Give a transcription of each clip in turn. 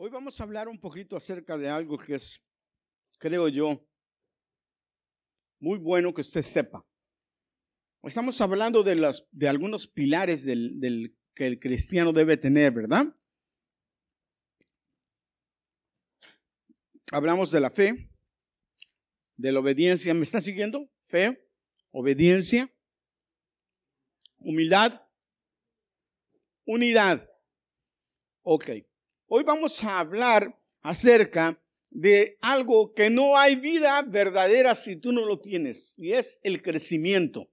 Hoy vamos a hablar un poquito acerca de algo que es, creo yo, muy bueno que usted sepa. Estamos hablando de, las, de algunos pilares del, del que el cristiano debe tener, ¿verdad? Hablamos de la fe, de la obediencia. ¿Me está siguiendo? Fe, obediencia, humildad, unidad. Ok. Hoy vamos a hablar acerca de algo que no hay vida verdadera si tú no lo tienes, y es el crecimiento.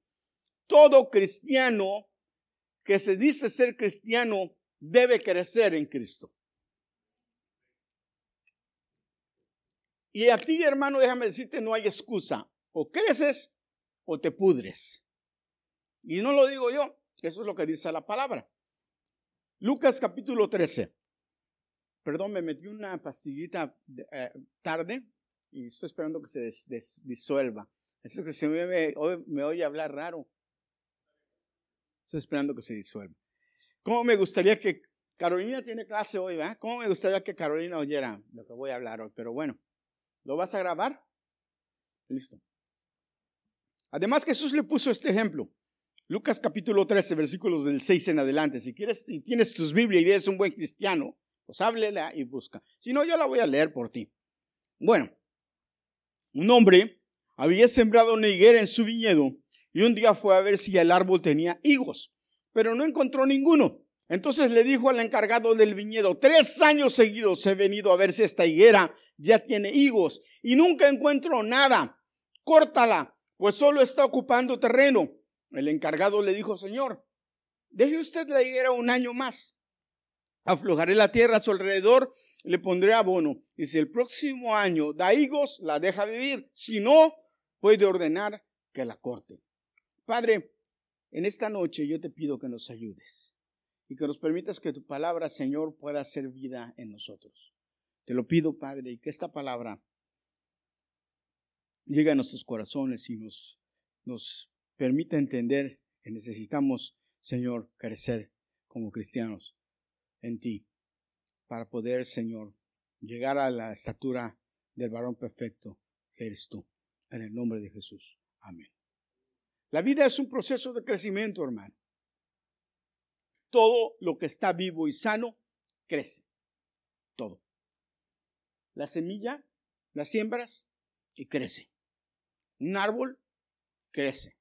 Todo cristiano que se dice ser cristiano debe crecer en Cristo. Y a ti, hermano, déjame decirte, no hay excusa. O creces o te pudres. Y no lo digo yo, eso es lo que dice la palabra. Lucas capítulo 13. Perdón, me metí una pastillita eh, tarde y estoy esperando que se disuelva. Es que me, me oye hablar raro. Estoy esperando que se disuelva. ¿Cómo me gustaría que Carolina tiene clase hoy, ¿verdad? ¿Cómo me gustaría que Carolina oyera lo que voy a hablar hoy? Pero bueno, ¿lo vas a grabar? Listo. Además, Jesús le puso este ejemplo. Lucas capítulo 13, versículos del 6 en adelante. Si quieres, si tienes tus Biblia y eres un buen cristiano, pues háblela y busca. Si no, yo la voy a leer por ti. Bueno, un hombre había sembrado una higuera en su viñedo y un día fue a ver si el árbol tenía higos, pero no encontró ninguno. Entonces le dijo al encargado del viñedo, tres años seguidos he venido a ver si esta higuera ya tiene higos y nunca encuentro nada. Córtala, pues solo está ocupando terreno. El encargado le dijo, Señor, deje usted la higuera un año más aflojaré la tierra a su alrededor, le pondré abono. Y si el próximo año da higos, la deja vivir. Si no, puede ordenar que la corte. Padre, en esta noche yo te pido que nos ayudes y que nos permitas que tu palabra, Señor, pueda hacer vida en nosotros. Te lo pido, Padre, y que esta palabra llegue a nuestros corazones y nos, nos permita entender que necesitamos, Señor, crecer como cristianos en ti para poder, Señor, llegar a la estatura del varón perfecto que eres tú. En el nombre de Jesús. Amén. La vida es un proceso de crecimiento, hermano. Todo lo que está vivo y sano crece. Todo. La semilla, las siembras y crece. Un árbol crece.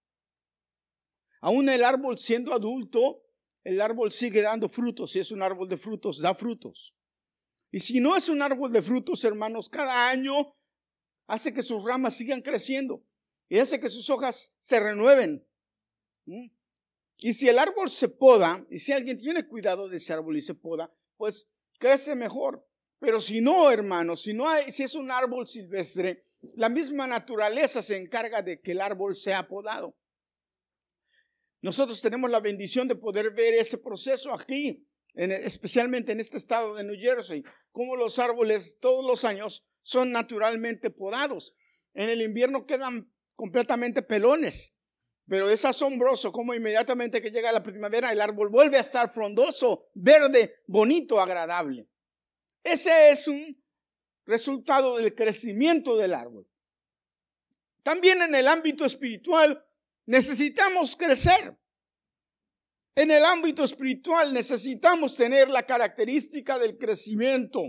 Aún el árbol siendo adulto el árbol sigue dando frutos. Si es un árbol de frutos, da frutos. Y si no es un árbol de frutos, hermanos, cada año hace que sus ramas sigan creciendo y hace que sus hojas se renueven. ¿Mm? Y si el árbol se poda, y si alguien tiene cuidado de ese árbol y se poda, pues crece mejor. Pero si no, hermanos, si no hay, si es un árbol silvestre, la misma naturaleza se encarga de que el árbol sea podado. Nosotros tenemos la bendición de poder ver ese proceso aquí, especialmente en este estado de New Jersey, como los árboles todos los años son naturalmente podados. En el invierno quedan completamente pelones, pero es asombroso como inmediatamente que llega la primavera el árbol vuelve a estar frondoso, verde, bonito, agradable. Ese es un resultado del crecimiento del árbol. También en el ámbito espiritual Necesitamos crecer. En el ámbito espiritual necesitamos tener la característica del crecimiento,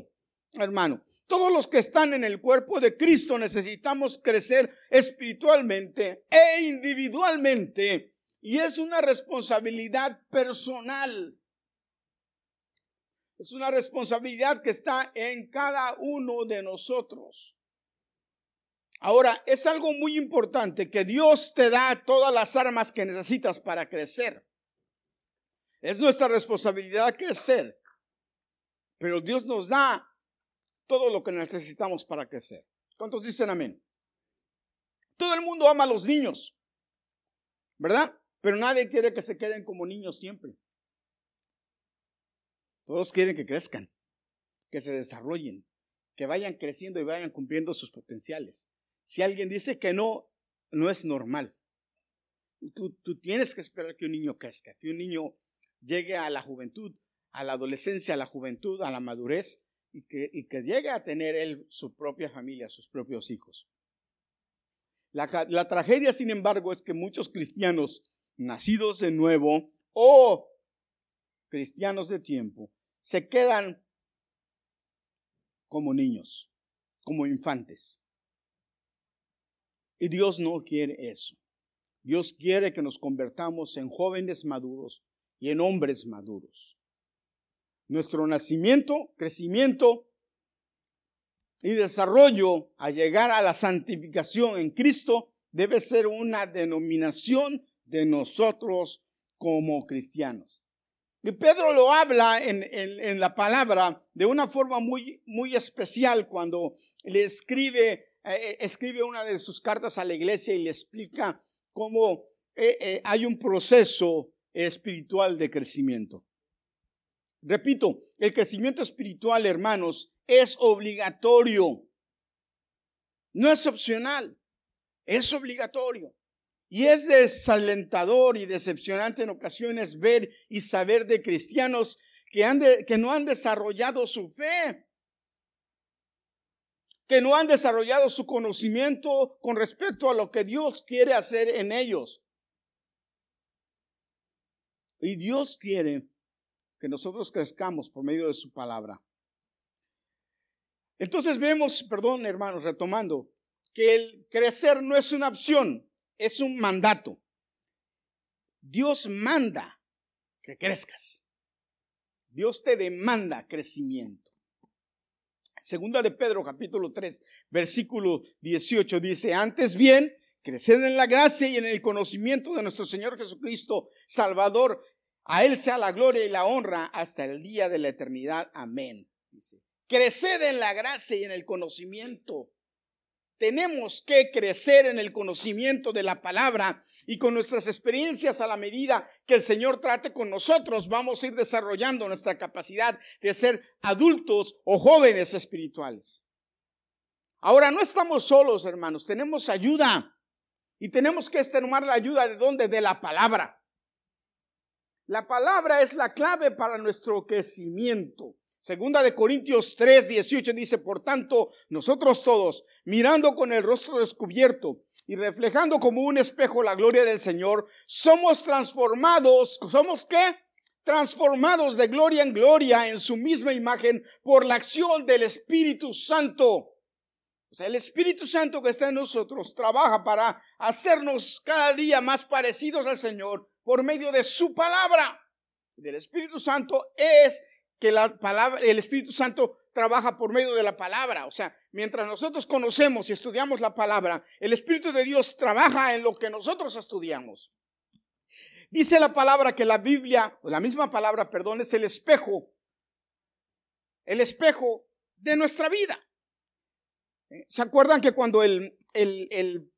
hermano. Todos los que están en el cuerpo de Cristo necesitamos crecer espiritualmente e individualmente. Y es una responsabilidad personal. Es una responsabilidad que está en cada uno de nosotros. Ahora, es algo muy importante que Dios te da todas las armas que necesitas para crecer. Es nuestra responsabilidad crecer, pero Dios nos da todo lo que necesitamos para crecer. ¿Cuántos dicen amén? Todo el mundo ama a los niños, ¿verdad? Pero nadie quiere que se queden como niños siempre. Todos quieren que crezcan, que se desarrollen, que vayan creciendo y vayan cumpliendo sus potenciales. Si alguien dice que no, no es normal. Tú, tú tienes que esperar que un niño crezca, que un niño llegue a la juventud, a la adolescencia, a la juventud, a la madurez y que, llegue a tener él su propia familia, sus propios hijos. La tragedia, sin embargo, es que muchos cristianos nacidos de nuevo o cristianos de tiempo se quedan como niños, como infantes. Y Dios no quiere eso. Dios quiere que nos convertamos en jóvenes maduros y en hombres maduros. Nuestro nacimiento, crecimiento y desarrollo a llegar a la santificación en Cristo debe ser una denominación de nosotros como cristianos. Y Pedro lo habla en, la palabra de una forma muy, muy especial cuando le escribe, eh, eh, escribe una de sus cartas a la iglesia y le explica cómo eh, hay un proceso espiritual de crecimiento. Repito, el crecimiento espiritual, hermanos, es obligatorio. No es opcional, es obligatorio. Y es desalentador y decepcionante en ocasiones ver y saber de cristianos que, han que no han desarrollado su fe, que no han desarrollado su conocimiento con respecto a lo que Dios quiere hacer en ellos. Y Dios quiere que nosotros crezcamos por medio de su palabra. Entonces vemos, perdón hermanos, retomando, que el crecer no es una opción, es un mandato. Dios manda que crezcas. Dios te demanda crecimiento. Segunda de Pedro capítulo 3, versículo 18 dice, antes bien, creced en la gracia y en el conocimiento de nuestro Señor Jesucristo, Salvador. A Él sea la gloria y la honra hasta el día de la eternidad. Amén. Dice, creced en la gracia y en el conocimiento tenemos que crecer en el conocimiento de la palabra y con nuestras experiencias a la medida que el Señor trate con nosotros, vamos a ir desarrollando nuestra capacidad de ser adultos o jóvenes espirituales. Ahora, no estamos solos, hermanos, tenemos ayuda y tenemos que tomar la ayuda de dónde? De la palabra. La palabra es la clave para nuestro crecimiento. Segunda de Corintios 3, 18 dice, por tanto, nosotros todos, mirando con el rostro descubierto y reflejando como un espejo la gloria del Señor, somos transformados, ¿somos qué? Transformados de gloria en gloria en su misma imagen por la acción del Espíritu Santo. O sea, el Espíritu Santo que está en nosotros trabaja para hacernos cada día más parecidos al Señor por medio de su palabra. Del Espíritu Santo es que la palabra, el Espíritu Santo trabaja por medio de la palabra. O sea, mientras nosotros conocemos y estudiamos la palabra, el Espíritu de Dios trabaja en lo que nosotros estudiamos. Dice la palabra que la Biblia, o la misma palabra, perdón, es el espejo, el espejo de nuestra vida. ¿Eh? ¿Se acuerdan que cuando el, el, el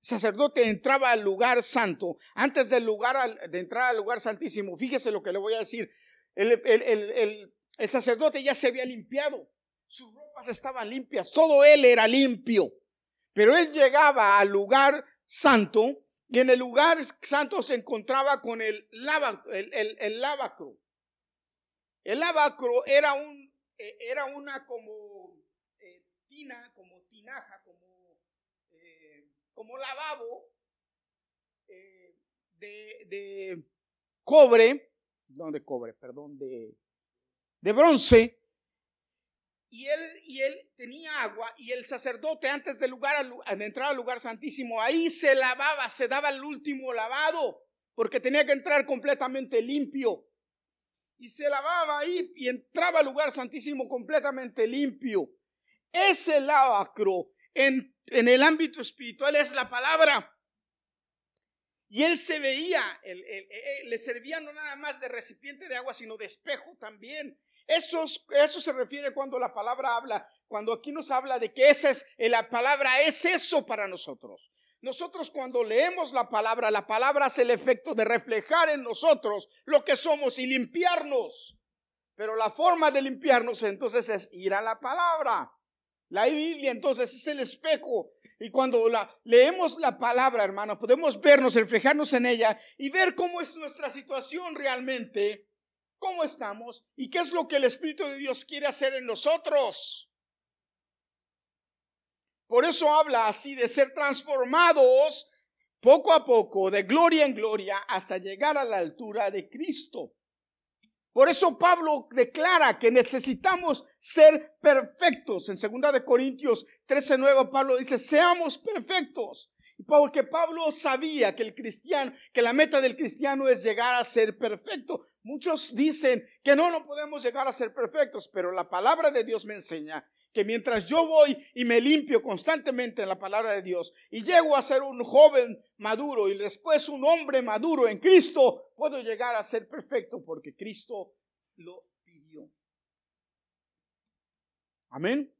sacerdote entraba al lugar santo, antes del lugar, de entrar al lugar santísimo, fíjese lo que le voy a decir, el, sacerdote ya se había limpiado, sus ropas estaban limpias, todo él era limpio. Pero él llegaba al lugar santo y en el lugar santo se encontraba con el, lava, el, el, lavacro. El lavacro era, un, eh, era una como eh, tina, como tinaja, como, eh, como lavabo de, de cobre no de cobre, perdón, de, de bronce. Y él, y él tenía agua y el sacerdote antes de, lugar, de entrar al lugar santísimo, ahí se lavaba, se daba el último lavado, porque tenía que entrar completamente limpio. Y se lavaba ahí y entraba al lugar santísimo completamente limpio. Ese lavacro en, en el ámbito espiritual es la palabra. Y él se veía, le servía no nada más de recipiente de agua, sino de espejo también. Eso, eso se refiere cuando la palabra habla, cuando aquí nos habla de que esa es, la palabra es eso para nosotros. Nosotros cuando leemos la palabra, la palabra hace el efecto de reflejar en nosotros lo que somos y limpiarnos. Pero la forma de limpiarnos entonces es ir a la palabra. La Biblia entonces es el espejo y cuando la, leemos la palabra, hermano, podemos vernos, reflejarnos en ella y ver cómo es nuestra situación realmente cómo estamos y qué es lo que el Espíritu de Dios quiere hacer en nosotros. Por eso habla así de ser transformados poco a poco, de gloria en gloria, hasta llegar a la altura de Cristo. Por eso Pablo declara que necesitamos ser perfectos. En 2 de Corintios 13:9 Pablo dice, "Seamos perfectos." Porque Pablo sabía que el cristiano, que la meta del cristiano es llegar a ser perfecto. Muchos dicen que no, no podemos llegar a ser perfectos, pero la palabra de Dios me enseña que mientras yo voy y me limpio constantemente en la palabra de Dios y llego a ser un joven maduro y después un hombre maduro en Cristo, puedo llegar a ser perfecto porque Cristo lo pidió. Amén.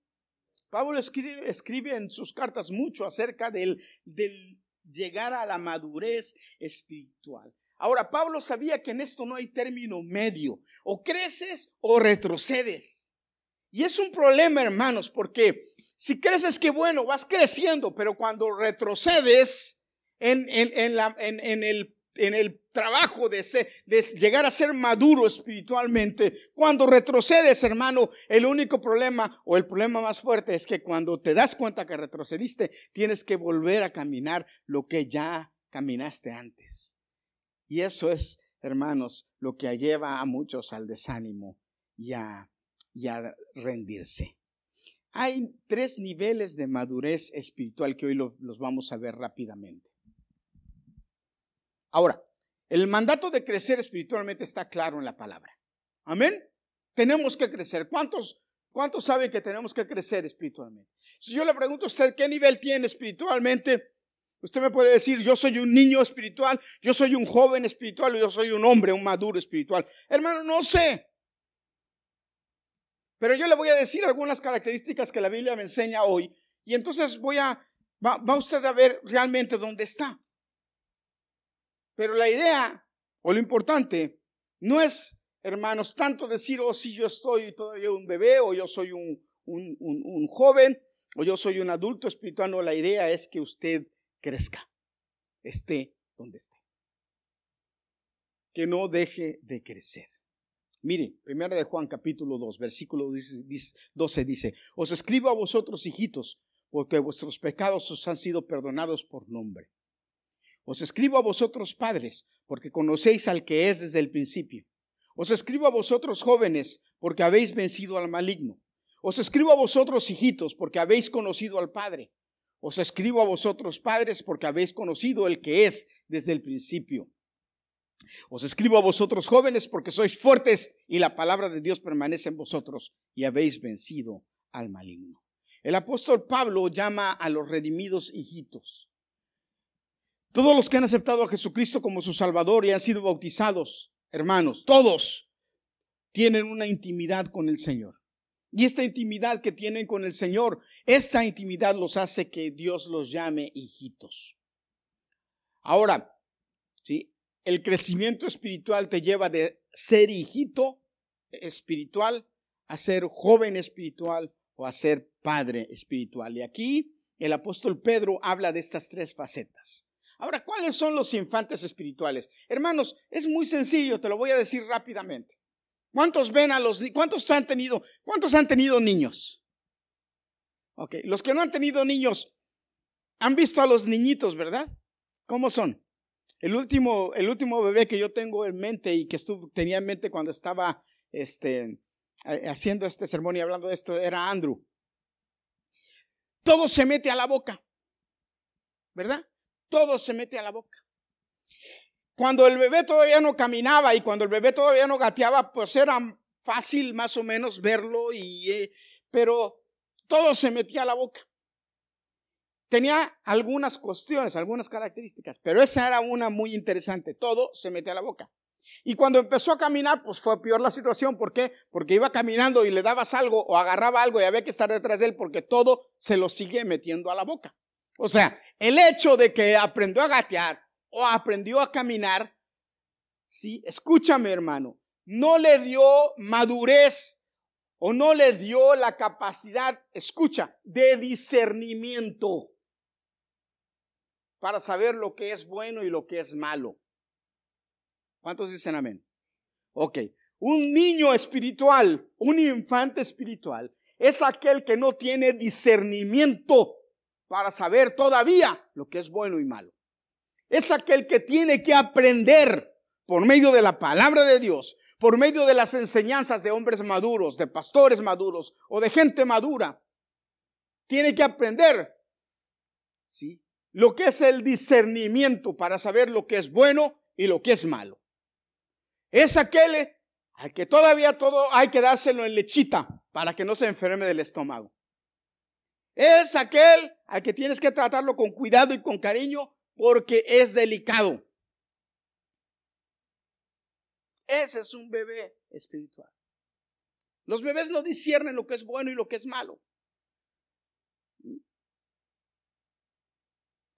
Pablo escribe, en sus cartas mucho acerca del, del llegar a la madurez espiritual. Ahora, Pablo sabía que en esto no hay término medio. O creces o retrocedes. Y es un problema, hermanos, porque si creces, que bueno, vas creciendo, pero cuando retrocedes en, el trabajo de, de, llegar a ser maduro espiritualmente. Cuando retrocedes, hermano, el único problema o el problema más fuerte es que cuando te das cuenta que retrocediste, tienes que volver a caminar lo que ya caminaste antes. Y eso es, hermanos, lo que lleva a muchos al desánimo y a, rendirse. Hay tres niveles de madurez espiritual que hoy los vamos a ver rápidamente. Ahora, el mandato de crecer espiritualmente está claro en la palabra. Amén. Tenemos que crecer. ¿Cuántos, cuántos saben que tenemos que crecer espiritualmente? Si yo le pregunto a usted qué nivel tiene espiritualmente, usted me puede decir, yo soy un niño espiritual, yo soy un joven espiritual, yo soy un hombre, un maduro espiritual. Hermano, no sé. Pero yo le voy a decir algunas características que la Biblia me enseña hoy. Y entonces voy a, va, usted a ver realmente dónde está. Pero la idea o lo importante no es, hermanos, tanto decir, oh, si yo estoy todavía un bebé o yo soy un, un, un, joven o yo soy un adulto espiritual. No, la idea es que usted crezca, esté donde esté. Que no deje de crecer. Mire, primera de Juan capítulo 2, versículo 12 dice, os escribo a vosotros hijitos, porque vuestros pecados os han sido perdonados por nombre. Os escribo a vosotros padres, porque conocéis al que es desde el principio. Os escribo a vosotros jóvenes, porque habéis vencido al maligno. Os escribo a vosotros hijitos, porque habéis conocido al Padre. Os escribo a vosotros padres, porque habéis conocido el que es desde el principio. Os escribo a vosotros jóvenes, porque sois fuertes y la palabra de Dios permanece en vosotros y habéis vencido al maligno. El apóstol Pablo llama a los redimidos hijitos. Todos los que han aceptado a Jesucristo como su Salvador y han sido bautizados, hermanos, todos tienen una intimidad con el Señor. Y esta intimidad que tienen con el Señor, esta intimidad los hace que Dios los llame hijitos. Ahora, ¿sí? El crecimiento espiritual te lleva de ser hijito espiritual a ser joven espiritual o a ser padre espiritual. Y aquí el apóstol Pedro habla de estas tres facetas. Ahora, ¿cuáles son los infantes espirituales? Hermanos, es muy sencillo, te lo voy a decir rápidamente. ¿Cuántos ven a los cuántos han tenido, cuántos han tenido niños? Ok, los que no han tenido niños han visto a los niñitos, ¿verdad? ¿Cómo son? El último, el último bebé que yo tengo en mente y que estuve, tenía en mente cuando estaba este, haciendo este sermón y hablando de esto era Andrew. Todo se mete a la boca, ¿verdad? todo se mete a la boca. Cuando el bebé todavía no caminaba y cuando el bebé todavía no gateaba, pues era fácil más o menos verlo, y, eh, pero todo se metía a la boca. Tenía algunas cuestiones, algunas características, pero esa era una muy interesante. Todo se metía a la boca. Y cuando empezó a caminar, pues fue peor la situación. ¿Por qué? Porque iba caminando y le dabas algo o agarraba algo y había que estar detrás de él porque todo se lo sigue metiendo a la boca. O sea, el hecho de que aprendió a gatear o aprendió a caminar, sí, escúchame hermano, no le dio madurez o no le dio la capacidad, escucha, de discernimiento para saber lo que es bueno y lo que es malo. ¿Cuántos dicen amén? Ok, Un niño espiritual, un infante espiritual, es aquel que no tiene discernimiento para saber todavía lo que es bueno y malo. Es aquel que tiene que aprender por medio de la palabra de Dios, por medio de las enseñanzas de hombres maduros, de pastores maduros o de gente madura. Tiene que aprender, ¿sí? Lo que es el discernimiento para saber lo que es bueno y lo que es malo. Es aquel al que todavía todo hay que dárselo en lechita para que no se enferme del estómago. Es aquel al que tienes que tratarlo con cuidado y con cariño porque es delicado. Ese es un bebé espiritual. Los bebés no disciernen lo que es bueno y lo que es malo.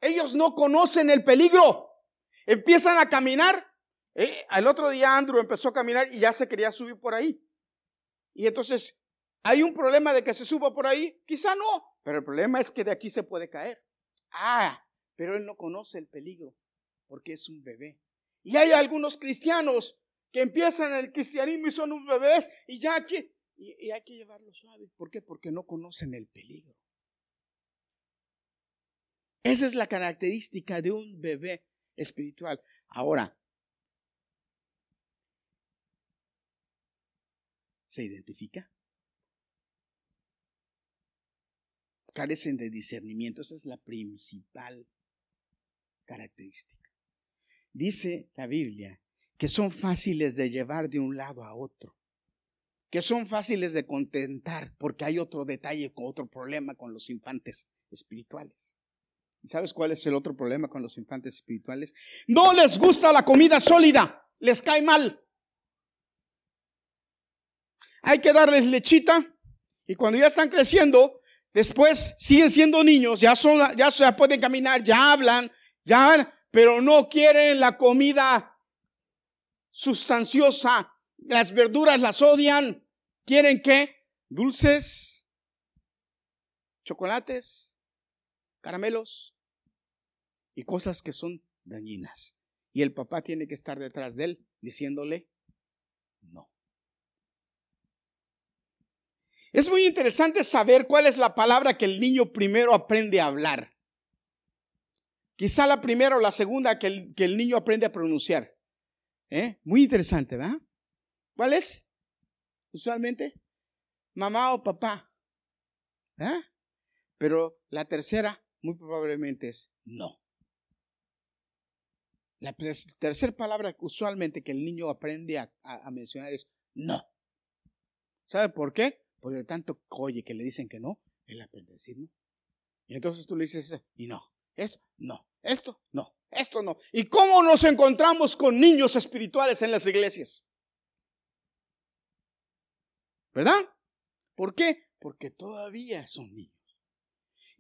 Ellos no conocen el peligro. Empiezan a caminar. Eh, el otro día Andrew empezó a caminar y ya se quería subir por ahí. Y entonces, ¿hay un problema de que se suba por ahí? Quizá no, pero el problema es que de aquí se puede caer. Ah, pero él no conoce el peligro porque es un bebé. Y hay algunos cristianos que empiezan el cristianismo y son unos bebés y ya que y, hay que llevarlo suave. ¿Por qué? Porque no conocen el peligro. Esa es la característica de un bebé espiritual. Ahora, ¿se identifica? Carecen de discernimiento. Esa es la principal característica. Dice la Biblia que son fáciles de llevar de un lado a otro, que son fáciles de contentar, porque hay otro detalle, otro problema con los infantes espirituales. ¿Y sabes cuál es el otro problema con los infantes espirituales? No les gusta la comida sólida, les cae mal. Hay que darles lechita y cuando ya están creciendo, después siguen siendo niños, ya son, ya, pueden caminar, ya hablan, ya, pero no quieren la comida sustanciosa. Las verduras las odian. ¿Quieren qué? Dulces, chocolates, caramelos y cosas que son dañinas. Y el papá tiene que estar detrás de él diciéndole no. Es muy interesante saber cuál es la palabra que el niño primero aprende a hablar. Quizá la primera o la segunda que el, que el niño aprende a pronunciar. ¿Eh? Muy interesante, ¿verdad? ¿Cuál es? Usualmente, mamá o papá. ¿Eh? Pero la tercera, muy probablemente es no. La tercera palabra usualmente que el niño aprende a, mencionar es no. ¿Sabe por qué? Porque tanto oye que le dicen que no, él aprende a decir no. Y entonces tú le dices, y no, es no, esto no, esto no. ¿Y cómo nos encontramos con niños espirituales en las iglesias? ¿Verdad? ¿Por qué? Porque todavía son niños.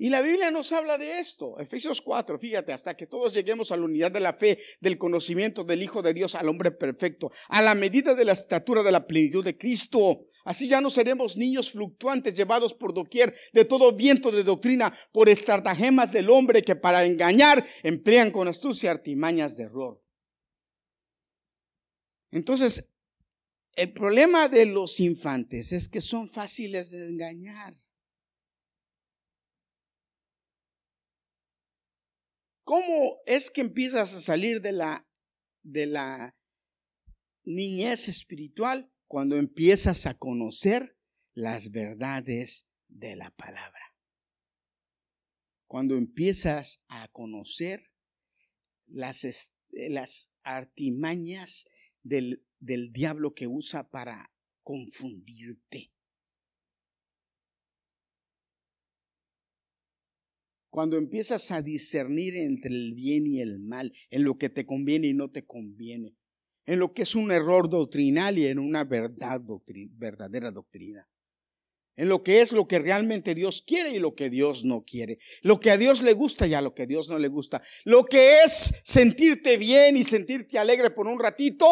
Y la Biblia nos habla de esto. Efesios 4, fíjate, hasta que todos lleguemos a la unidad de la fe, del conocimiento del Hijo de Dios, al hombre perfecto, a la medida de la estatura de la plenitud de Cristo. Así ya no seremos niños fluctuantes llevados por doquier de todo viento de doctrina, por estratagemas del hombre que para engañar emplean con astucia artimañas de error. Entonces, el problema de los infantes es que son fáciles de engañar. ¿Cómo es que empiezas a salir de la, de la niñez espiritual? Cuando empiezas a conocer las verdades de la palabra. Cuando empiezas a conocer las, las artimañas del, del diablo que usa para confundirte. Cuando empiezas a discernir entre el bien y el mal, en lo que te conviene y no te conviene, en lo que es un error doctrinal y en una verdad verdadera doctrina, en lo que es lo que realmente Dios quiere y lo que Dios no quiere, lo que a Dios le gusta y a lo que a Dios no le gusta, lo que es sentirte bien y sentirte alegre por un ratito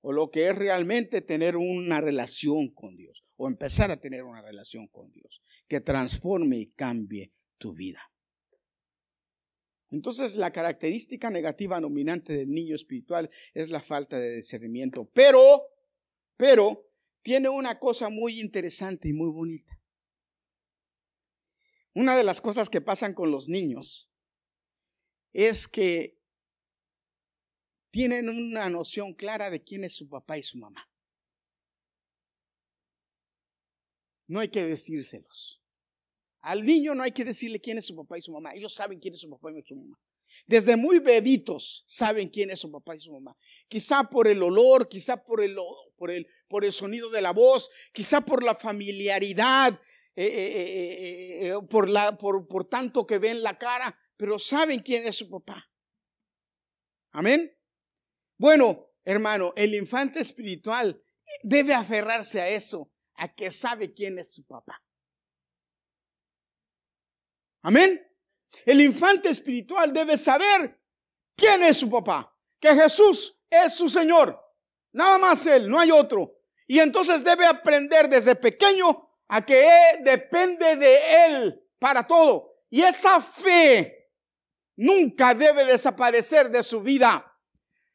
o lo que es realmente tener una relación con Dios o empezar a tener una relación con Dios que transforme y cambie tu vida. Entonces la característica negativa dominante del niño espiritual es la falta de discernimiento. Pero, Pero tiene una cosa muy interesante y muy bonita. Una de las cosas que pasan con los niños es que tienen una noción clara de quién es su papá y su mamá. No hay que decírselos. Al niño no hay que decirle quién es su papá y su mamá. Ellos saben quién es su papá y su mamá. Desde muy bebitos saben quién es su papá y su mamá. Quizá por el olor, quizá por el, por el, por el sonido de la voz, quizá por la familiaridad, eh, eh, eh, por, la, por, por tanto que ven la cara, pero saben quién es su papá. Amén. Bueno, hermano, el infante espiritual debe aferrarse a eso, a que sabe quién es su papá. Amén. El infante espiritual debe saber quién es su papá, que Jesús es su Señor. Nada más Él, no hay otro. Y entonces debe aprender desde pequeño a que él depende de Él para todo. Y esa fe nunca debe desaparecer de su vida.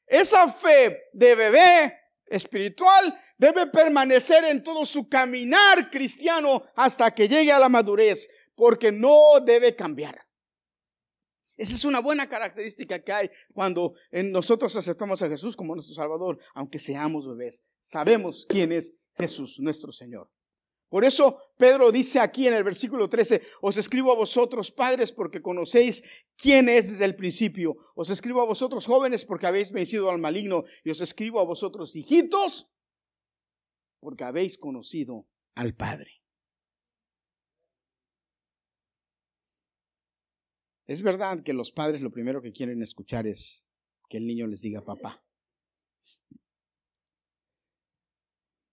Esa fe de bebé espiritual debe permanecer en todo su caminar cristiano hasta que llegue a la madurez, porque no debe cambiar. Esa es una buena característica que hay cuando nosotros aceptamos a Jesús como nuestro Salvador, aunque seamos bebés. Sabemos quién es Jesús, nuestro Señor. Por eso Pedro dice aquí en el versículo 13, os escribo a vosotros padres porque conocéis quién es desde el principio. Os escribo a vosotros jóvenes porque habéis vencido al maligno. Y os escribo a vosotros hijitos porque habéis conocido al Padre. Es verdad que los padres lo primero que quieren escuchar es que el niño les diga papá.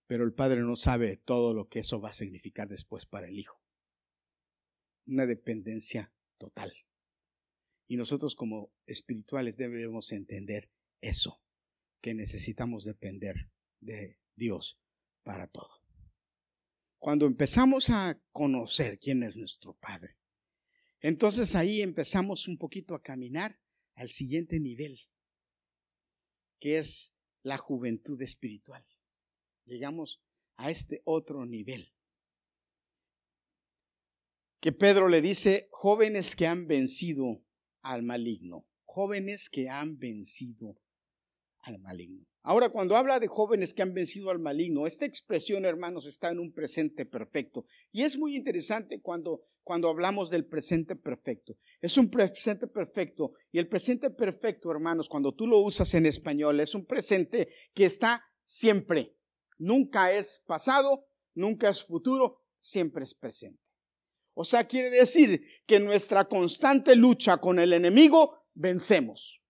Pero el padre no sabe todo lo que eso va a significar después para el hijo. Una dependencia total. Y nosotros como espirituales debemos entender eso, que necesitamos depender de Dios para todo. Cuando empezamos a conocer quién es nuestro Padre, entonces ahí empezamos un poquito a caminar al siguiente nivel, que es la juventud espiritual. Llegamos a este otro nivel. Que Pedro le dice, jóvenes que han vencido al maligno, jóvenes que han vencido al maligno. Ahora, cuando habla de jóvenes que han vencido al maligno, esta expresión, hermanos, está en un presente perfecto. Y es muy interesante cuando, cuando hablamos del presente perfecto. Es un presente perfecto. Y el presente perfecto, hermanos, cuando tú lo usas en español, es un presente que está siempre. Nunca es pasado, nunca es futuro, siempre es presente. O sea, quiere decir que nuestra constante lucha con el enemigo, vencemos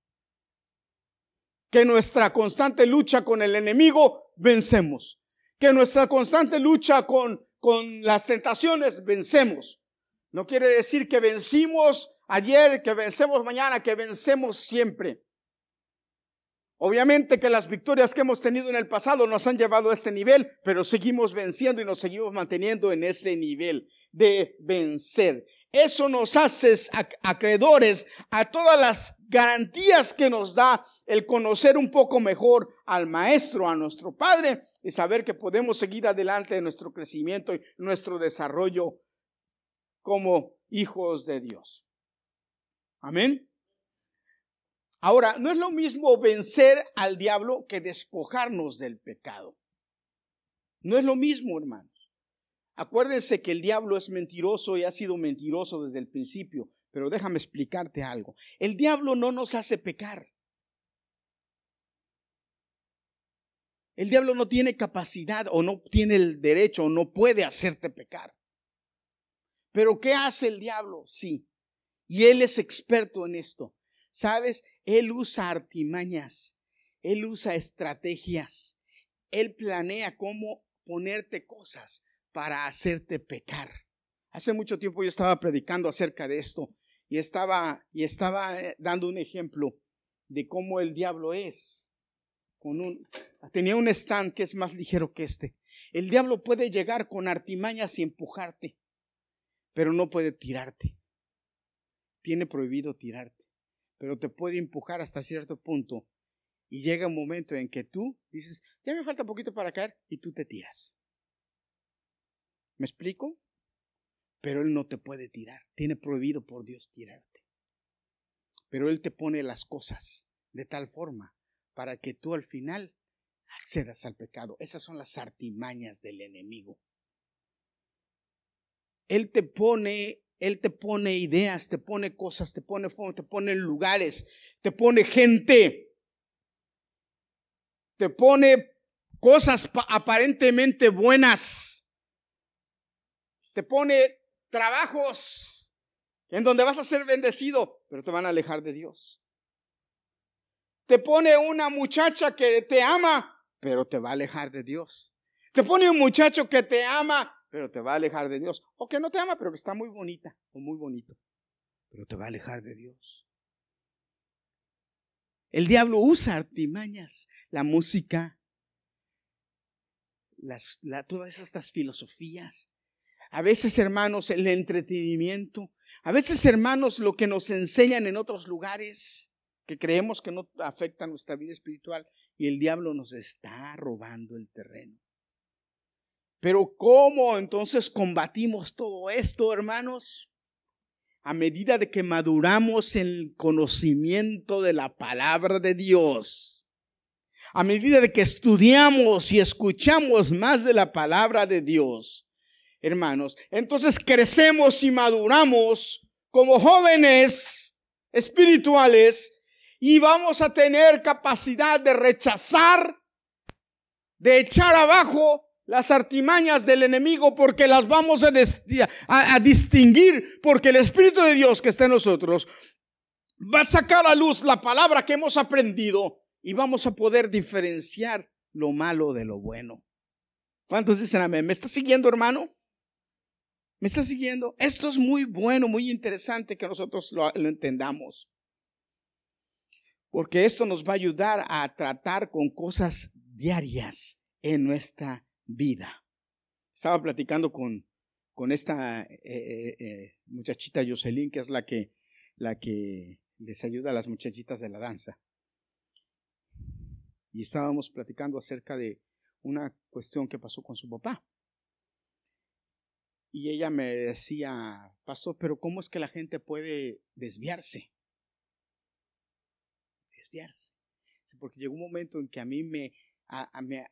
que nuestra constante lucha con el enemigo vencemos, que nuestra constante lucha con, con las tentaciones vencemos. No quiere decir que vencimos ayer, que vencemos mañana, que vencemos siempre. Obviamente que las victorias que hemos tenido en el pasado nos han llevado a este nivel, pero seguimos venciendo y nos seguimos manteniendo en ese nivel de vencer. Eso nos hace acreedores a todas las garantías que nos da el conocer un poco mejor al Maestro, a nuestro Padre, y saber que podemos seguir adelante en nuestro crecimiento y nuestro desarrollo como hijos de Dios. Amén. Ahora, no es lo mismo vencer al diablo que despojarnos del pecado. No es lo mismo, hermano. Acuérdense que el diablo es mentiroso y ha sido mentiroso desde el principio, pero déjame explicarte algo. El diablo no nos hace pecar. El diablo no tiene capacidad o no tiene el derecho o no puede hacerte pecar. Pero ¿qué hace el diablo? Sí. Y él es experto en esto. ¿Sabes? Él usa artimañas. Él usa estrategias. Él planea cómo ponerte cosas para hacerte pecar. Hace mucho tiempo yo estaba predicando acerca de esto y estaba, y estaba eh, dando un ejemplo de cómo el diablo es. Con un, tenía un stand que es más ligero que este. El diablo puede llegar con artimañas y empujarte, pero no puede tirarte. Tiene prohibido tirarte, pero te puede empujar hasta cierto punto Y llega un momento en que tú dices, ya me falta poquito para caer, y tú te tiras. ¿Me explico? Pero Él no te puede tirar. Tiene prohibido por Dios tirarte. Pero Él te pone las cosas de tal forma para que tú al final accedas al pecado. Esas son las artimañas del enemigo. Él te pone, Él te pone ideas, te pone cosas, te pone te pone lugares, te pone gente, te pone cosas aparentemente buenas, te pone trabajos en donde vas a ser bendecido, pero te van a alejar de Dios. Te pone una muchacha que te ama, pero te va a alejar de Dios. Te pone un muchacho que te ama, pero te va a alejar de Dios. O que no te ama, pero que está muy bonita o muy bonito, pero te va a alejar de Dios. El diablo usa artimañas, la música, las, todas estas filosofías. A veces, hermanos, el entretenimiento. A veces, hermanos, lo que nos enseñan en otros lugares, que creemos que no afecta nuestra vida espiritual, y el diablo nos está robando el terreno. Pero ¿cómo entonces combatimos todo esto, hermanos? A medida de que maduramos en el conocimiento de la palabra de Dios, a medida de que estudiamos y escuchamos más de la palabra de Dios, hermanos, entonces crecemos y maduramos como jóvenes espirituales y vamos a tener capacidad de rechazar, de echar abajo las artimañas del enemigo porque las vamos a, distinguir porque el Espíritu de Dios que está en nosotros va a sacar a luz la palabra que hemos aprendido y vamos a poder diferenciar lo malo de lo bueno. ¿Cuántos dicen amén? ¿Me está siguiendo, hermano? ¿Me está siguiendo? Esto es muy bueno, muy interesante que nosotros lo, lo entendamos. Porque esto nos va a ayudar a tratar con cosas diarias en nuestra vida. Estaba platicando con, con esta eh, eh, eh, muchachita Jocelyn, que es la que, la que les ayuda a las muchachitas de la danza. Y estábamos platicando acerca de una cuestión que pasó con su papá. Y ella me decía, pastor, pero ¿cómo es que la gente puede desviarse? Desviarse. Porque llegó un momento en que a mí me,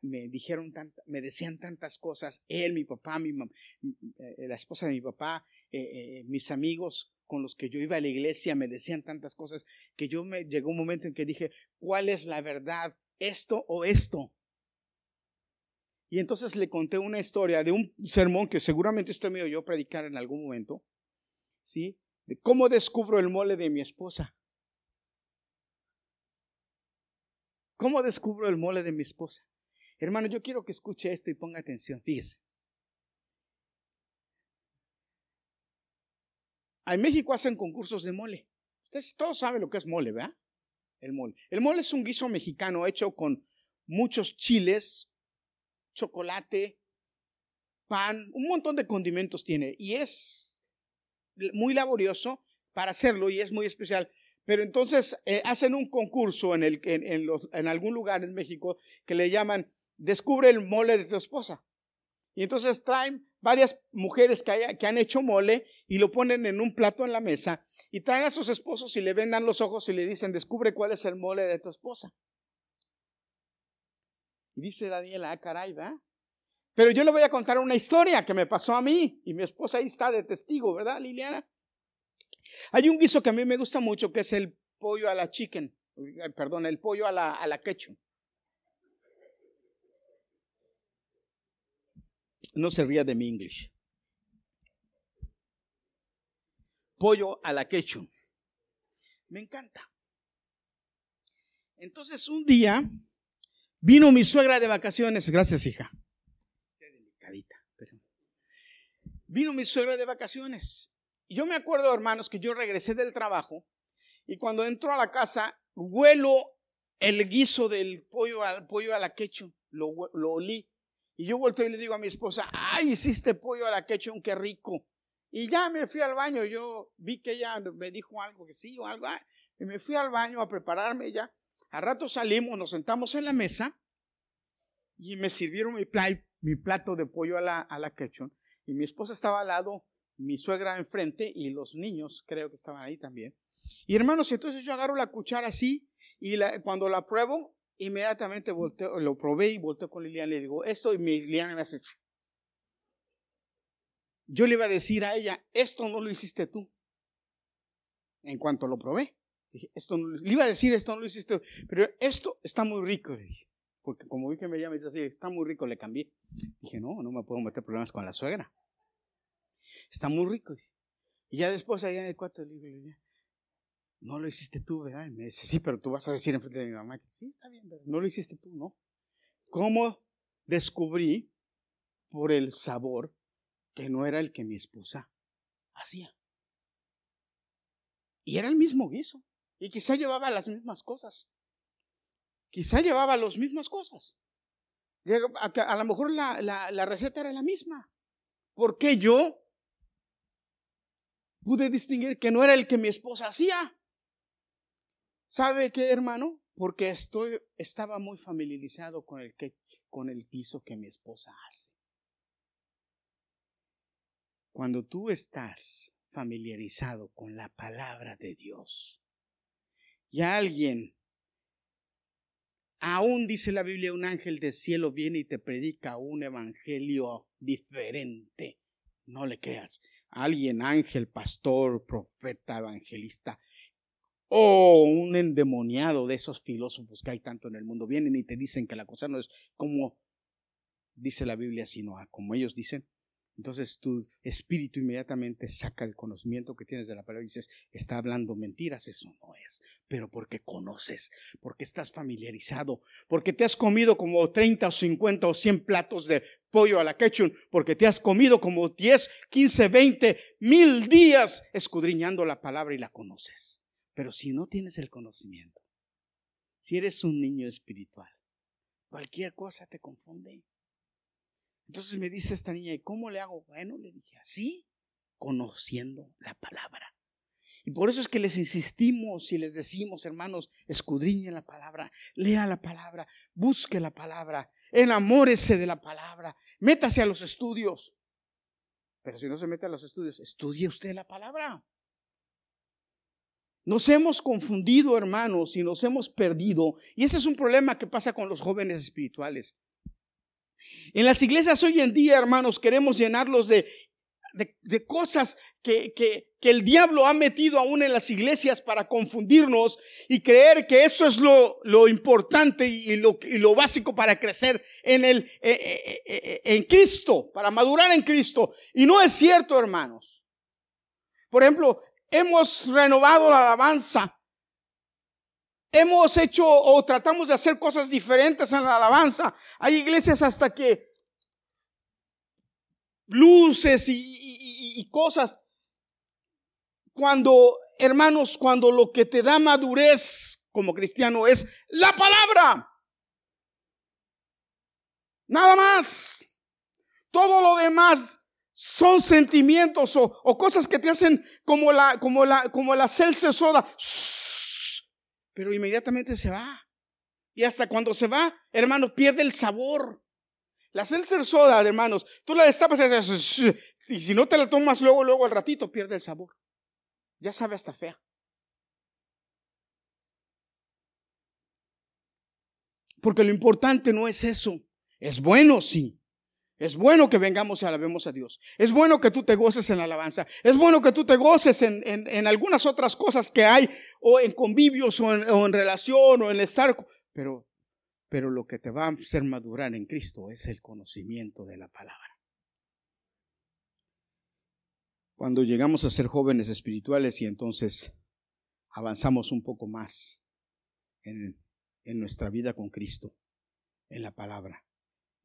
me, dijeron, me decían tantas cosas, él, mi papá, mi, eh, la esposa de mi papá, eh, eh, mis amigos con los que yo iba a la iglesia me decían tantas cosas que yo me llegó un momento en que dije, ¿cuál es la verdad? ¿Esto o esto? Y entonces le conté una historia de un sermón que seguramente usted me oyó predicar en algún momento, ¿sí? De cómo descubro el mole de mi esposa. ¿Cómo descubro el mole de mi esposa? Hermano, yo quiero que escuche esto y ponga atención. Fíjese. En México hacen concursos de mole. Ustedes todos saben lo que es mole, ¿verdad? El mole. El mole es un guiso mexicano hecho con muchos chiles, chocolate, pan, un montón de condimentos tiene. Y es muy laborioso para hacerlo y es muy especial. Pero entonces eh, hacen un concurso en, el, en, algún lugar en México que le llaman Descubre el mole de tu esposa. Y entonces traen varias mujeres que, que han hecho mole y lo ponen en un plato en la mesa y traen a sus esposos y le vendan los ojos y le dicen, descubre cuál es el mole de tu esposa. Y dice Daniela, ah, caray, ¿verdad? Pero yo le voy a contar una historia que me pasó a mí y mi esposa ahí está de testigo, ¿verdad, Liliana? Hay un guiso que a mí me gusta mucho que es el pollo a la chicken, perdón, el pollo a la, a la quechua. No se ría de mi English. Pollo a la quechua. Me encanta. Entonces un día vino mi suegra de vacaciones, gracias hija. Qué delicadita. Vino mi suegra de vacaciones yo me acuerdo, hermanos, que yo regresé del trabajo y cuando entro a la casa, huelo el guiso del pollo al pollo a la quechu, lo, olí. Y yo vuelto y le digo a mi esposa, ay, hiciste pollo a la quechu, qué rico. Y ya me fui al baño, yo vi que ella me dijo algo, que sí o algo, y me fui al baño a prepararme ya. a rato salimos, nos sentamos en la mesa y me sirvieron mi, plato de pollo a la, a la quechua y mi esposa estaba al lado, mi suegra enfrente y los niños creo que estaban ahí también. Y hermanos, entonces yo agarro la cuchara así y cuando la pruebo, inmediatamente volteo, lo probé y volteo con Liliana le digo, esto y mi Liliana me hace... Yo le iba a decir a ella, esto no lo hiciste tú. En cuanto lo probé, dije, esto le iba a decir, esto no lo hiciste tú, pero esto está muy rico, le dije. Porque como vi que me llama y dice así, está muy rico, le cambié. Dije, no, no me puedo meter problemas con la suegra. Está muy rico. Y ya después allá en el cuarto le no lo hiciste tú, ¿verdad? Y me dice, sí, pero tú vas a decir enfrente de mi mamá que sí, está bien, pero no lo hiciste tú, ¿no? ¿Cómo descubrí por el sabor que no era el que mi esposa hacía? Y era el mismo guiso. Y quizá llevaba las mismas cosas. Quizá llevaba las mismas cosas. A, lo mejor la, la receta era la misma. ¿Por qué yo pude distinguir que no era el que mi esposa hacía? ¿Sabe qué, hermano? Porque estoy, estaba muy familiarizado con el, que, con el piso que mi esposa hace. Cuando tú estás familiarizado con la palabra de Dios y alguien, aún dice la Biblia, un ángel del cielo viene y te predica un evangelio diferente, no le creas. Alguien, ángel, pastor, profeta, evangelista, o un endemoniado de esos filósofos que hay tanto en el mundo. Vienen y te dicen que la cosa no es como dice la Biblia, sino como ellos dicen. Entonces tu espíritu inmediatamente saca el conocimiento que tienes de la palabra y dices, está hablando mentiras, eso no es. Pero porque conoces, porque estás familiarizado, porque te has comido como 30 o 50 o 100 platos de pollo a la quechun, porque te has comido como 10, 15, 20, mil días escudriñando la palabra y la conoces. Pero si no tienes el conocimiento, si eres un niño espiritual, cualquier cosa te confunde. Entonces me dice esta niña, ¿y cómo le hago? Bueno, le dije, así, conociendo la palabra. Y por eso es que les insistimos y les decimos, hermanos, escudriñe la palabra, lea la palabra, busque la palabra, enamórese de la palabra, métase a los estudios. Pero si no se mete a los estudios, estudie usted la palabra. Nos hemos confundido, hermanos, y nos hemos perdido. Y ese es un problema que pasa con los jóvenes espirituales. En las iglesias hoy en día, hermanos, queremos llenarlos de, de, cosas que, que, que, el diablo ha metido aún en las iglesias para confundirnos y creer que eso es lo, lo importante y lo, y lo, básico para crecer en, el, eh, eh, eh, en Cristo, para madurar en Cristo. Y no es cierto, hermanos. Por ejemplo, hemos renovado la alabanza. Hemos hecho o tratamos de hacer cosas diferentes en la alabanza. Hay iglesias hasta que luces y, cosas. Cuando, hermanos, cuando lo que te da madurez como cristiano es la palabra. Nada más. Todo lo demás son sentimientos o, cosas que te hacen como la, como la, como la celsa soda. Pero inmediatamente se va. Y hasta cuando se va, hermano, pierde el sabor. La seltzer soda, hermanos, tú la destapas y si no te la tomas luego, luego al ratito, pierde el sabor. Ya sabe hasta fea. Porque lo importante no es eso. Es bueno, sí. Es bueno que vengamos y alabemos a Dios. Es bueno que tú te goces en la alabanza. Es bueno que tú te goces en, en, algunas otras cosas que hay, o en convivios, o en, relación, o en estar. Pero, pero lo que te va a hacer madurar en Cristo es el conocimiento de la palabra. Cuando llegamos a ser jóvenes espirituales y entonces avanzamos un poco más en, en nuestra vida con Cristo, en la palabra,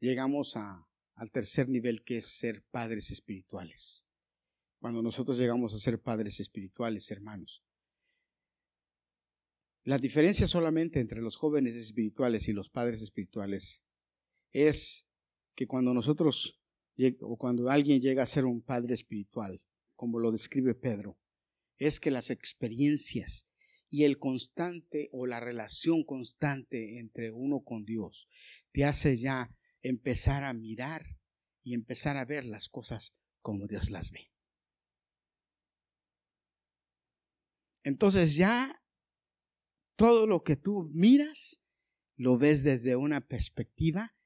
llegamos a al tercer nivel que es ser padres espirituales. Cuando nosotros llegamos a ser padres espirituales, hermanos. La diferencia solamente entre los jóvenes espirituales y los padres espirituales es que cuando nosotros o cuando alguien llega a ser un padre espiritual, como lo describe Pedro, es que las experiencias y el constante o la relación constante entre uno con Dios te hace ya empezar a mirar y empezar a ver las cosas como Dios las ve. Entonces ya todo lo que tú miras lo ves desde una perspectiva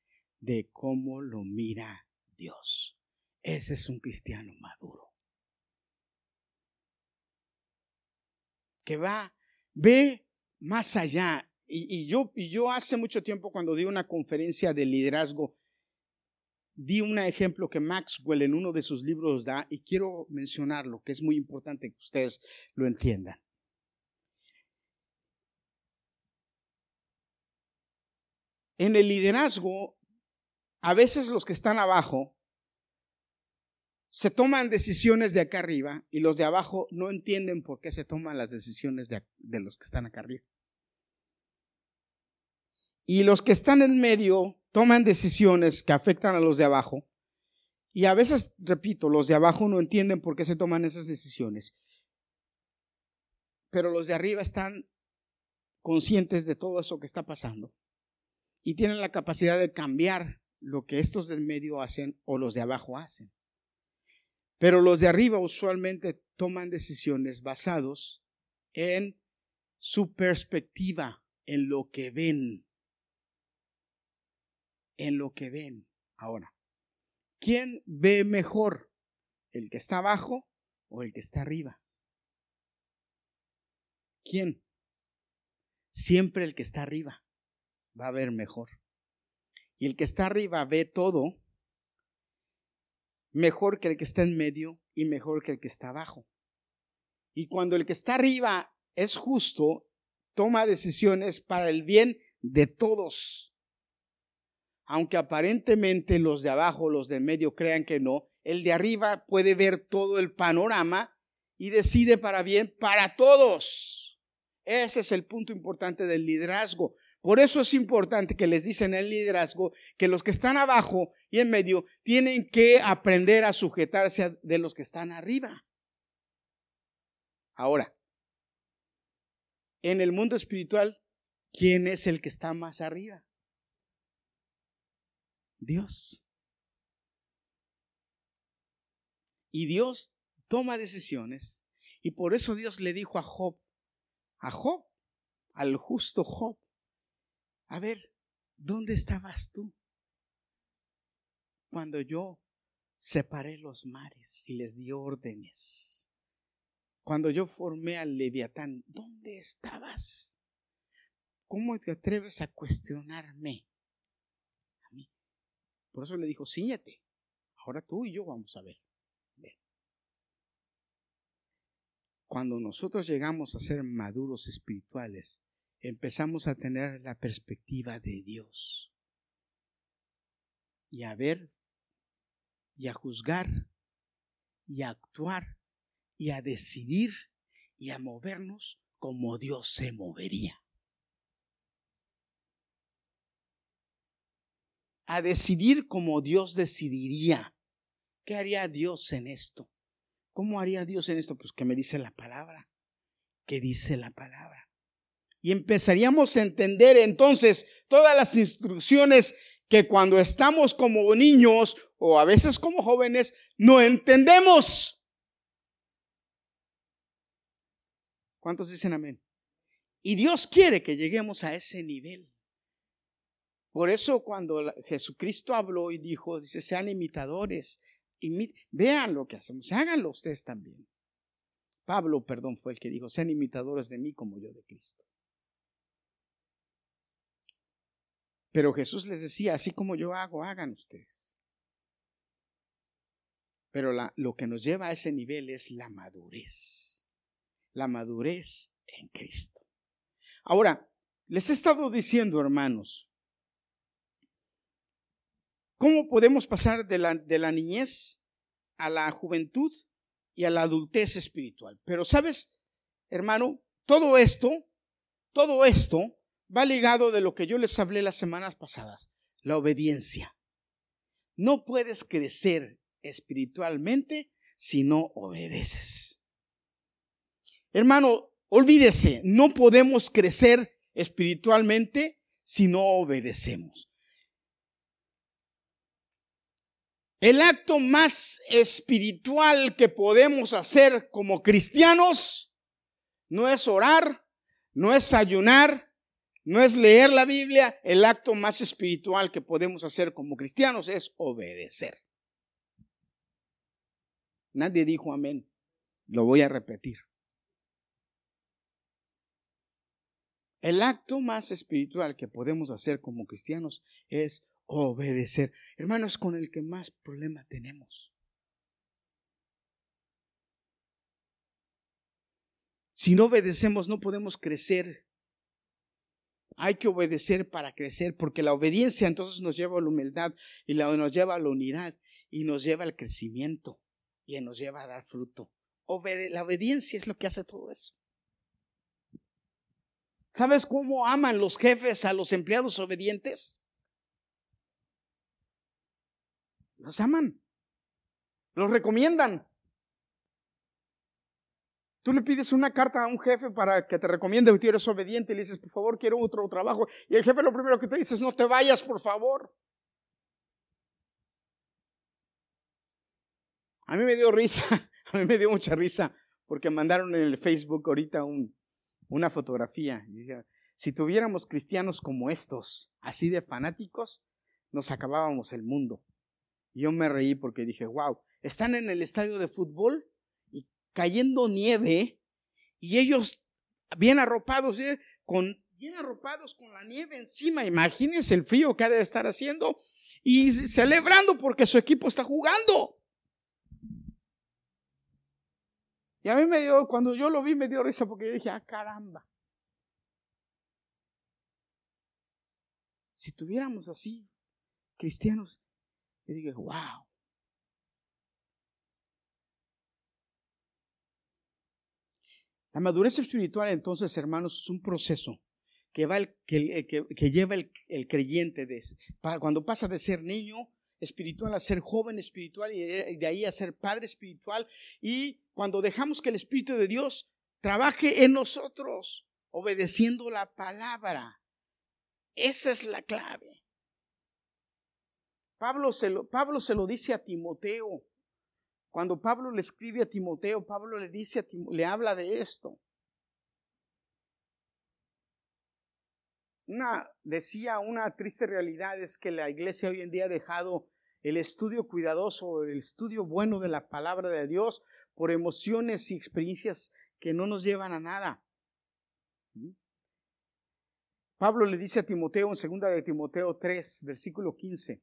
de cómo lo mira Dios. Ese es un cristiano maduro. Que va, ve más allá. Y, yo, hace mucho tiempo cuando di una conferencia de liderazgo, di un ejemplo que Maxwell en uno de sus libros da y quiero mencionarlo, que es muy importante que ustedes lo entiendan. En el liderazgo, a veces los que están abajo se toman decisiones de acá arriba y los de abajo no entienden por qué se toman las decisiones de, los que están acá arriba. Y los que están en medio toman decisiones que afectan a los de abajo. Y a veces, repito, los de abajo no entienden por qué se toman esas decisiones. Pero los de arriba están conscientes de todo eso que está pasando y tienen la capacidad de cambiar lo que estos del medio hacen o los de abajo hacen. Pero los de arriba usualmente toman decisiones basados en su perspectiva, en lo que ven. En lo que ven. Ahora, ¿quién ve mejor? ¿El que está abajo o el que está arriba? ¿Quién? Siempre el que está arriba va a ver mejor. Y el que está arriba ve todo mejor que el que está en medio y mejor que el que está abajo. Y cuando el que está arriba es justo, toma decisiones para el bien de todos. Aunque aparentemente los de abajo, los de medio crean que no, el de arriba puede ver todo el panorama y decide para bien para todos. Ese es el punto importante del liderazgo. Por eso es importante que les dicen el liderazgo que los que están abajo y en medio tienen que aprender a sujetarse de los que están arriba. Ahora, en el mundo espiritual, ¿quién es el que está más arriba? Dios. Y Dios toma decisiones. Y por eso Dios le dijo a Job, a Job, al justo Job, a ver, ¿dónde estabas tú? Cuando yo separé los mares y les di órdenes. Cuando yo formé al leviatán, ¿dónde estabas? ¿Cómo te atreves a cuestionarme? Por eso le dijo, síñate. Ahora tú y yo vamos a ver. Cuando nosotros llegamos a ser maduros espirituales, empezamos a tener la perspectiva de Dios y a ver y a juzgar y a actuar y a decidir y a movernos como Dios se movería. A decidir como Dios decidiría. ¿Qué haría Dios en esto? ¿Cómo haría Dios en esto? Pues que me dice la palabra. ¿Qué dice la palabra? y empezaríamos a entender entonces todas las instrucciones que cuando estamos como niños o a veces como jóvenes no entendemos. ¿Cuántos dicen amén? Y Dios quiere que lleguemos a ese nivel. Por eso cuando Jesucristo habló y dijo, dice, sean imitadores, vean lo que hacemos, háganlo ustedes también. Pablo, perdón, fue el que dijo, sean imitadores de mí como yo de Cristo. Pero Jesús les decía, así como yo hago, hagan ustedes. Pero lo que nos lleva a ese nivel es la madurez. La madurez en Cristo. Ahora, les he estado diciendo, hermanos, ¿cómo podemos pasar de la, niñez a la juventud y a la adultez espiritual? Pero sabes, hermano, todo esto, todo esto va ligado de lo que yo les hablé las semanas pasadas, la obediencia. No puedes crecer espiritualmente si no obedeces. Hermano, olvídese, no podemos crecer espiritualmente si no obedecemos. El acto más espiritual que podemos hacer como cristianos no es orar, no es ayunar, no es leer la Biblia. El acto más espiritual que podemos hacer como cristianos es obedecer. Nadie dijo amén. Lo voy a repetir. El acto más espiritual que podemos hacer como cristianos es obedecer. Hermanos, con el que más problema tenemos. Si no obedecemos, no podemos crecer. Hay que obedecer para crecer, porque la obediencia entonces nos lleva a la humildad y la, nos lleva a la unidad y nos lleva al crecimiento y nos lleva a dar fruto. la obediencia es lo que hace todo eso. ¿Sabes cómo aman los jefes a los empleados obedientes? Los aman. Los recomiendan. Tú le pides una carta a un jefe para que te recomiende que eres obediente y le dices, por favor, quiero otro trabajo. Y el jefe lo primero que te dice es, no te vayas, por favor. A mí me dio risa, a mí me dio mucha risa, porque mandaron en el Facebook ahorita un, una fotografía. si tuviéramos cristianos como estos, así de fanáticos, nos acabábamos el mundo. Y yo me reí porque dije, wow, están en el estadio de fútbol y cayendo nieve y ellos bien arropados, ¿eh? con, bien arropados con la nieve encima. Imagínense el frío que ha de estar haciendo y celebrando porque su equipo está jugando. Y a mí me dio, cuando yo lo vi, me dio risa porque yo dije, ah, caramba. Si tuviéramos así, cristianos, yo dije, wow. La madurez espiritual, entonces, hermanos, es un proceso que, va el, que, que, lleva el, el creyente de, cuando pasa de ser niño espiritual a ser joven espiritual y de ahí a ser padre espiritual. Y cuando dejamos que el Espíritu de Dios trabaje en nosotros, obedeciendo la palabra. Esa es la clave. Pablo se lo, Pablo se lo dice a Timoteo. Cuando Pablo le escribe a Timoteo, Pablo le dice a le habla de esto. Una, decía, una triste realidad es que la iglesia hoy en día ha dejado el estudio cuidadoso, el estudio bueno de la palabra de Dios por emociones y experiencias que no nos llevan a nada. Pablo le dice a Timoteo en 2 de Timoteo 3, versículo 15,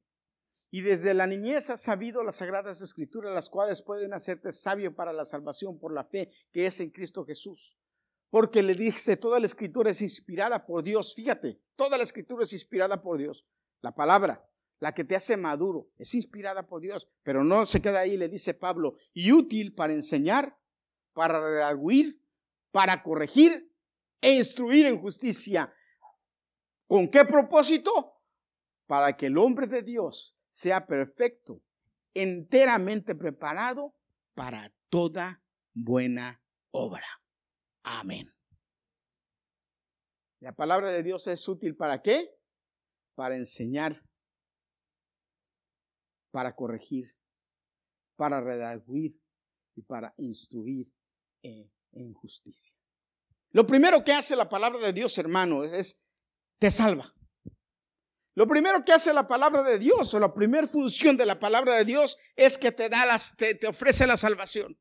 y desde la niñez has sabido las sagradas escrituras, las cuales pueden hacerte sabio para la salvación por la fe que es en Cristo Jesús. Porque le dice, toda la escritura es inspirada por Dios. Fíjate, toda la escritura es inspirada por Dios. La palabra, la que te hace maduro, es inspirada por Dios. Pero no se queda ahí, le dice Pablo, y útil para enseñar, para redarguir, para corregir e instruir en justicia. ¿Con qué propósito? Para que el hombre de Dios sea perfecto, enteramente preparado para toda buena obra. Amén. La palabra de Dios es útil para qué? Para enseñar, para corregir, para redarguir y para instruir en, justicia. Lo primero que hace la palabra de Dios, hermano, es te salva. Lo primero que hace la palabra de Dios, o la primera función de la palabra de Dios, es que te da las, te ofrece la salvación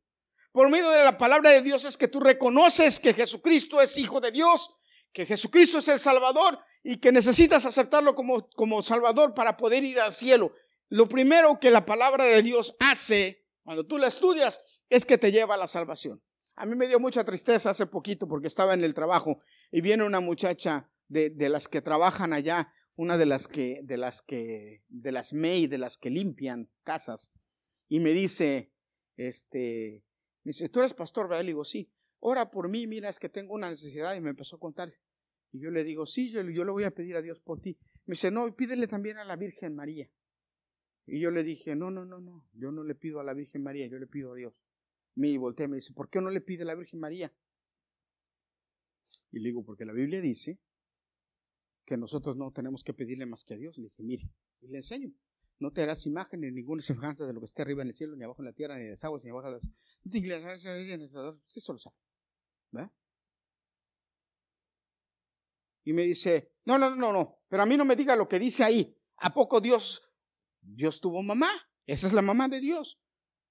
por medio de la palabra de Dios es que tú reconoces que Jesucristo es Hijo de Dios, que Jesucristo es el Salvador y que necesitas aceptarlo como, como Salvador para poder ir al cielo. Lo primero que la palabra de Dios hace cuando tú la estudias es que te lleva a la salvación. A mí me dio mucha tristeza hace poquito porque estaba en el trabajo y viene una muchacha de, de las que trabajan allá, una de las que, de las que, de las MEI, de las que limpian casas, y me dice, este, me dice, ¿tú eres pastor, verdad? Le digo, sí. Ora por mí, mira, es que tengo una necesidad. Y me empezó a contar. Y yo le digo, sí, yo, yo le voy a pedir a Dios por ti. Me dice, no, pídele también a la Virgen María. Y yo le dije, no, no, no, no, yo no le pido a la Virgen María, yo le pido a Dios. Me volteé, me dice, ¿por qué no le pide a la Virgen María? Y le digo, porque la Biblia dice que nosotros no tenemos que pedirle más que a Dios. Le dije, mire, y le enseño. No te harás imagen ni ninguna semejanza de lo que esté arriba en el cielo, ni abajo en la tierra, ni de las aguas, ni abajo de las... No te solo sabe. ¿Verdad? Y me dice, no, no, no, no, pero a mí no me diga lo que dice ahí. ¿A poco Dios, Dios tuvo mamá? Esa es la mamá de Dios.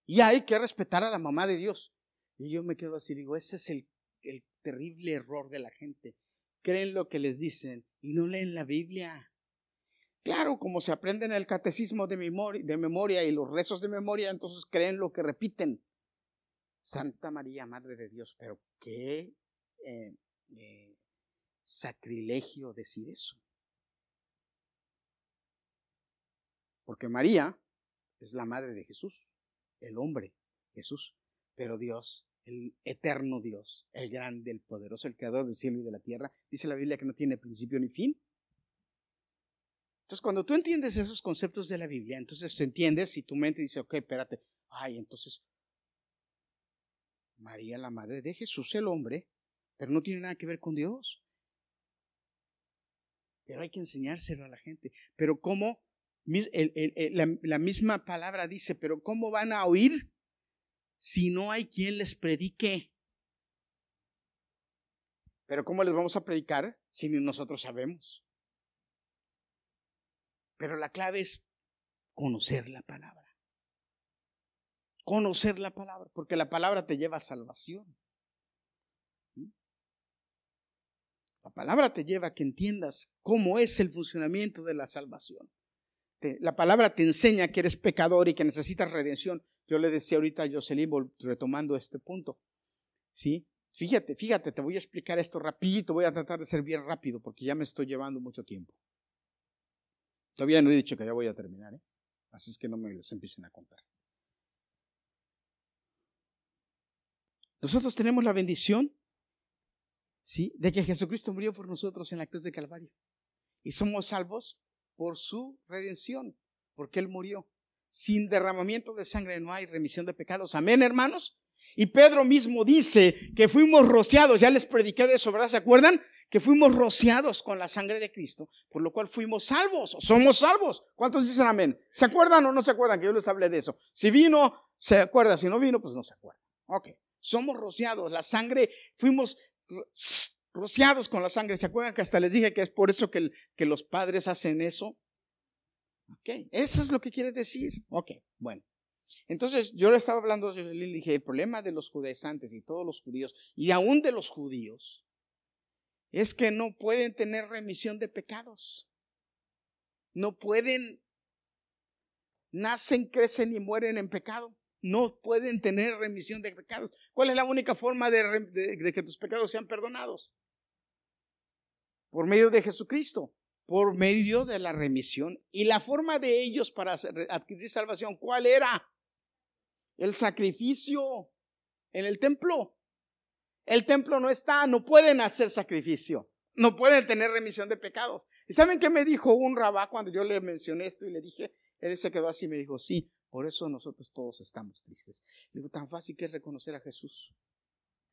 Y hay que respetar a la mamá de Dios. Y yo me quedo así, digo, ese es el, el terrible error de la gente. Creen lo que les dicen y no leen la Biblia. Claro, como se aprenden el catecismo de memoria, de memoria y los rezos de memoria, entonces creen lo que repiten. Santa María, Madre de Dios, pero qué eh, eh, sacrilegio decir eso. Porque María es la madre de Jesús, el hombre, Jesús, pero Dios, el eterno Dios, el grande, el poderoso, el creador del cielo y de la tierra, dice la Biblia que no tiene principio ni fin. Entonces, cuando tú entiendes esos conceptos de la Biblia, entonces te entiendes y tu mente dice, ok, espérate, ay, entonces María, la madre de Jesús, el hombre, pero no tiene nada que ver con Dios. Pero hay que enseñárselo a la gente. Pero ¿cómo? la, misma palabra dice, pero ¿cómo van a oír si no hay quien les predique? Pero ¿cómo les vamos a predicar si nosotros sabemos? Pero la clave es conocer la palabra. Conocer la palabra, porque la palabra te lleva a salvación. La palabra te lleva a que entiendas cómo es el funcionamiento de la salvación. La palabra te enseña que eres pecador y que necesitas redención. Yo le decía ahorita a Jocelyn, retomando este punto. ¿Sí? Fíjate, fíjate, te voy a explicar esto rapidito, voy a tratar de ser bien rápido porque ya me estoy llevando mucho tiempo. Todavía no he dicho que ya voy a terminar, ¿eh? Así es que no me les empiecen a contar. Nosotros tenemos la bendición ¿sí? de que Jesucristo murió por nosotros en la cruz de Calvario. Y somos salvos por su redención, porque Él murió. Sin derramamiento de sangre no hay remisión de pecados. Amén, hermanos. Y Pedro mismo dice que fuimos rociados, ya les prediqué de eso, ¿verdad? ¿Se acuerdan? Que fuimos rociados con la sangre de Cristo, por lo cual fuimos salvos, somos salvos. ¿Cuántos dicen amén? ¿Se acuerdan o no se acuerdan que yo les hablé de eso? Si vino, se acuerda, si no vino, pues no se acuerda. Ok, somos rociados, la sangre, fuimos rociados con la sangre. ¿Se acuerdan que hasta les dije que es por eso que, los padres hacen eso? Ok, eso es lo que quiere decir. Ok, bueno. Entonces yo le estaba hablando, le dije, el problema de los judaizantes y todos los judíos, y aún de los judíos, es que no pueden tener remisión de pecados. No pueden, nacen, crecen y mueren en pecado no pueden tener remisión de pecados. ¿Cuál es la única forma de, que tus pecados sean perdonados? Por medio de Jesucristo, por medio de la remisión. Y la forma de ellos para adquirir salvación, ¿cuál era? El sacrificio en el templo. El templo no está, no pueden hacer sacrificio, no pueden tener remisión de pecados. ¿Y saben qué me dijo un rabá cuando yo le mencioné esto y le dije? Él se quedó así y me dijo, sí, por eso nosotros todos estamos tristes. Digo, tan fácil que es reconocer a Jesús,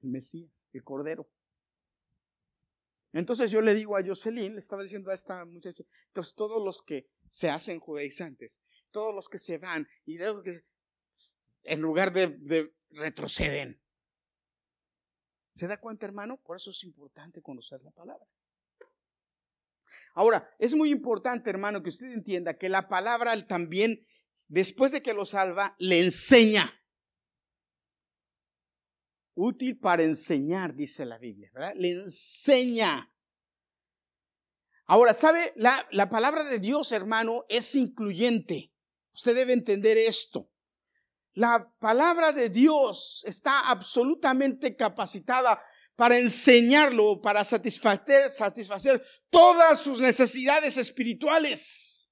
el Mesías, el Cordero. Entonces yo le digo a Jocelyn, le estaba diciendo a esta muchacha, entonces todos los que se hacen judaizantes, todos los que se van y en lugar de, de retroceden. ¿Se da cuenta, hermano? Por eso es importante conocer la palabra. Ahora, es muy importante, hermano, que usted entienda que la palabra también después de que lo salva, le enseña. Útil para enseñar, dice la Biblia, ¿verdad? Le enseña. Ahora, ¿sabe? La, la palabra de Dios, hermano, es incluyente. Usted debe entender esto. La palabra de Dios está absolutamente capacitada para enseñarlo, para satisfacer, satisfacer todas sus necesidades espirituales.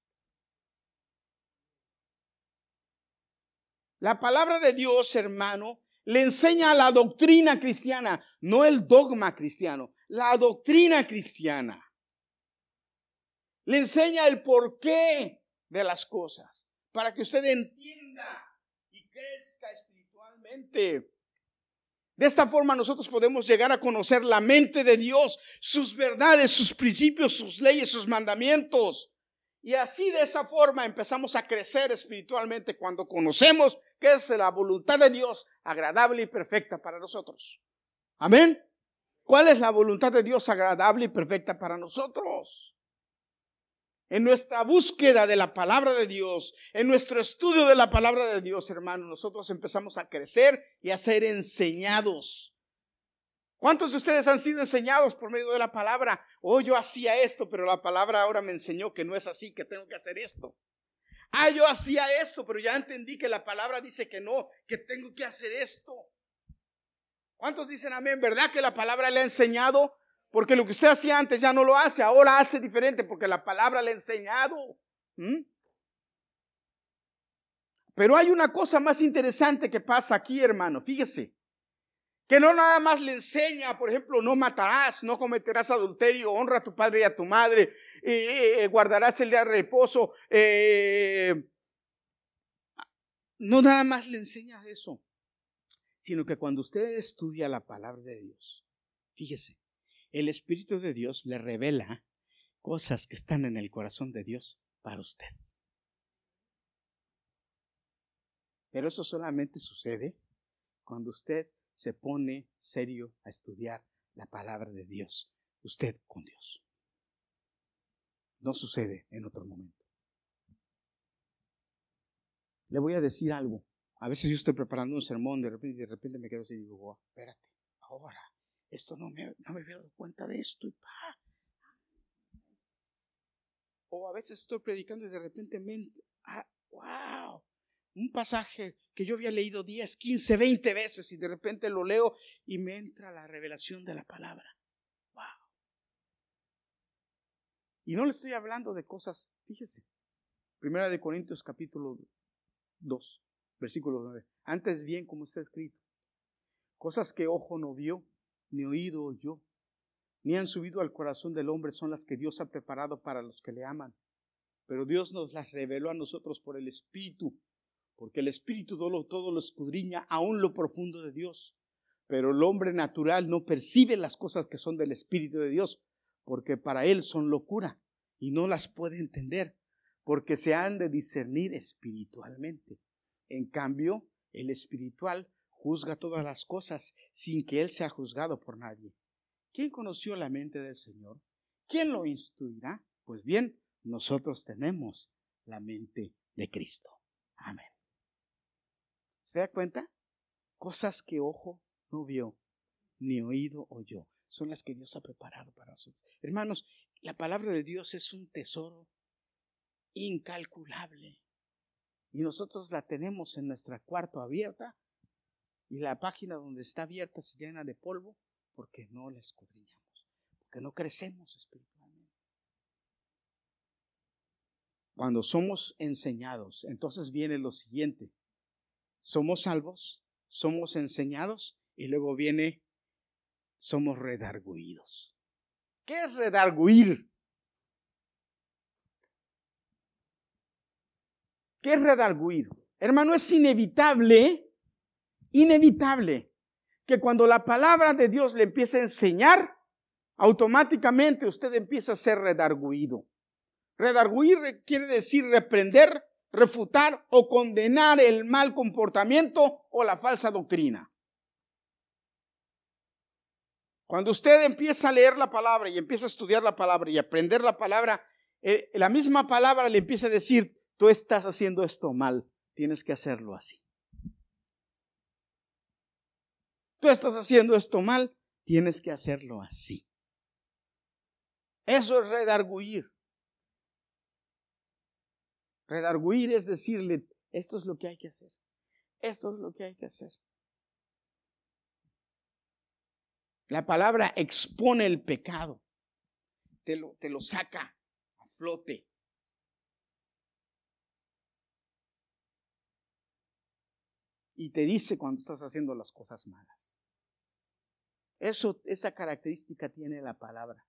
La palabra de Dios, hermano, le enseña la doctrina cristiana, no el dogma cristiano, la doctrina cristiana. Le enseña el porqué de las cosas, para que usted entienda y crezca espiritualmente. De esta forma nosotros podemos llegar a conocer la mente de Dios, sus verdades, sus principios, sus leyes, sus mandamientos. Y así de esa forma empezamos a crecer espiritualmente cuando conocemos que es la voluntad de Dios agradable y perfecta para nosotros. Amén. ¿Cuál es la voluntad de Dios agradable y perfecta para nosotros? En nuestra búsqueda de la palabra de Dios, en nuestro estudio de la palabra de Dios, hermanos, nosotros empezamos a crecer y a ser enseñados. ¿Cuántos de ustedes han sido enseñados por medio de la palabra? Oh, yo hacía esto, pero la palabra ahora me enseñó que no es así, que tengo que hacer esto. Ah, yo hacía esto, pero ya entendí que la palabra dice que no, que tengo que hacer esto. ¿Cuántos dicen amén? ¿Verdad que la palabra le ha enseñado? Porque lo que usted hacía antes ya no lo hace, ahora hace diferente porque la palabra le ha enseñado. ¿Mm? Pero hay una cosa más interesante que pasa aquí, hermano. Fíjese. Que no nada más le enseña, por ejemplo, no matarás, no cometerás adulterio, honra a tu padre y a tu madre, eh, guardarás el día de reposo. Eh, no nada más le enseña eso, sino que cuando usted estudia la palabra de Dios, fíjese, el Espíritu de Dios le revela cosas que están en el corazón de Dios para usted. Pero eso solamente sucede cuando usted se pone serio a estudiar la palabra de Dios, usted con Dios. No sucede en otro momento. Le voy a decir algo. A veces yo estoy preparando un sermón, de repente, de repente me quedo así y digo, espérate, ahora esto no me, no me había dado cuenta de esto y pa. O a veces estoy predicando y de repente me, ah, wow, un pasaje que yo había leído 10, 15, 20 veces y de repente lo leo y me entra la revelación de la palabra. Wow. Y no le estoy hablando de cosas, fíjese, Primera de Corintios capítulo 2, versículo 9. Antes bien como está escrito, cosas que ojo no vio, ni oído oyó, ni han subido al corazón del hombre son las que Dios ha preparado para los que le aman. Pero Dios nos las reveló a nosotros por el Espíritu, porque el Espíritu todo todo lo escudriña aún lo profundo de Dios. Pero el hombre natural no percibe las cosas que son del Espíritu de Dios, porque para él son locura y no las puede entender, porque se han de discernir espiritualmente. En cambio, el espiritual juzga todas las cosas sin que Él sea juzgado por nadie. ¿Quién conoció la mente del Señor? ¿Quién lo instruirá? Pues bien, nosotros tenemos la mente de Cristo. Amén. ¿Se da cuenta? Cosas que ojo no vio, ni oído oyó, son las que Dios ha preparado para nosotros. Hermanos, la palabra de Dios es un tesoro incalculable. Y nosotros la tenemos en nuestra cuarto abierta y la página donde está abierta se llena de polvo porque no la escudriñamos, porque no crecemos espiritualmente. Cuando somos enseñados, entonces viene lo siguiente. Somos salvos, somos enseñados y luego viene, somos redarguidos. ¿Qué es redarguir? ¿Qué es redarguir? Hermano, es inevitable inevitable que cuando la palabra de Dios le empiece a enseñar, automáticamente usted empieza a ser redarguido. Redarguir quiere decir reprender, refutar o condenar el mal comportamiento o la falsa doctrina. Cuando usted empieza a leer la palabra y empieza a estudiar la palabra y aprender la palabra, eh, la misma palabra le empieza a decir, tú estás haciendo esto mal, tienes que hacerlo así. tú estás haciendo esto mal, tienes que hacerlo así. Eso es redarguir. Redarguir es decirle, esto es lo que hay que hacer. Esto es lo que hay que hacer. La palabra expone el pecado. Te lo, te lo saca a flote. y te dice cuando estás haciendo las cosas malas. Eso, esa característica tiene la palabra.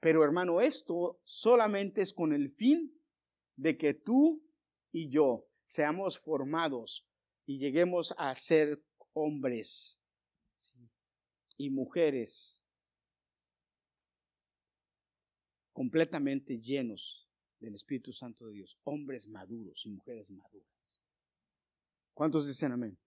Pero hermano, esto solamente es con el fin de que tú y yo seamos formados y lleguemos a ser hombres y mujeres completamente llenos del Espíritu Santo de Dios, hombres maduros y mujeres maduras. ¿Cuántos dicen amén?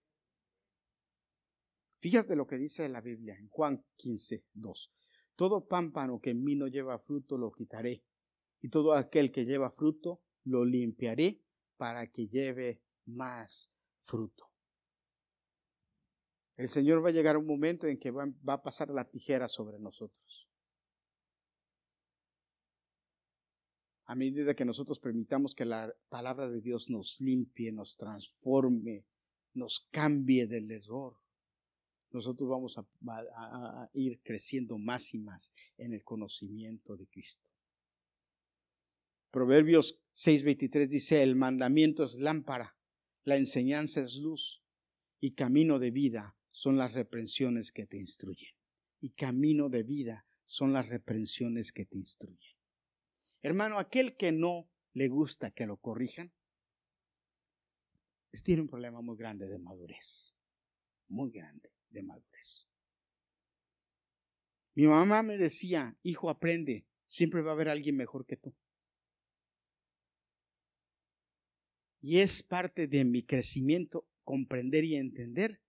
Fíjate lo que dice la Biblia en Juan 15, 2. Todo pámpano que en mí no lleva fruto lo quitaré, y todo aquel que lleva fruto lo limpiaré para que lleve más fruto. El Señor va a llegar un momento en que va, a pasar la tijera sobre nosotros. A medida que nosotros permitamos que la palabra de Dios nos limpie, nos transforme, nos cambie del error, nosotros vamos a, a ir creciendo más y más en el conocimiento de Cristo. Proverbios 6:23 dice, el mandamiento es lámpara, la enseñanza es luz y camino de vida son las reprensiones que te instruyen. Y camino de vida son las reprensiones que te instruyen. Hermano, aquel que no le gusta que lo corrijan, tiene un problema muy grande de madurez. Muy grande de madurez. Mi mamá me decía, hijo, aprende, siempre va a haber alguien mejor que tú. Y es parte de mi crecimiento comprender y entender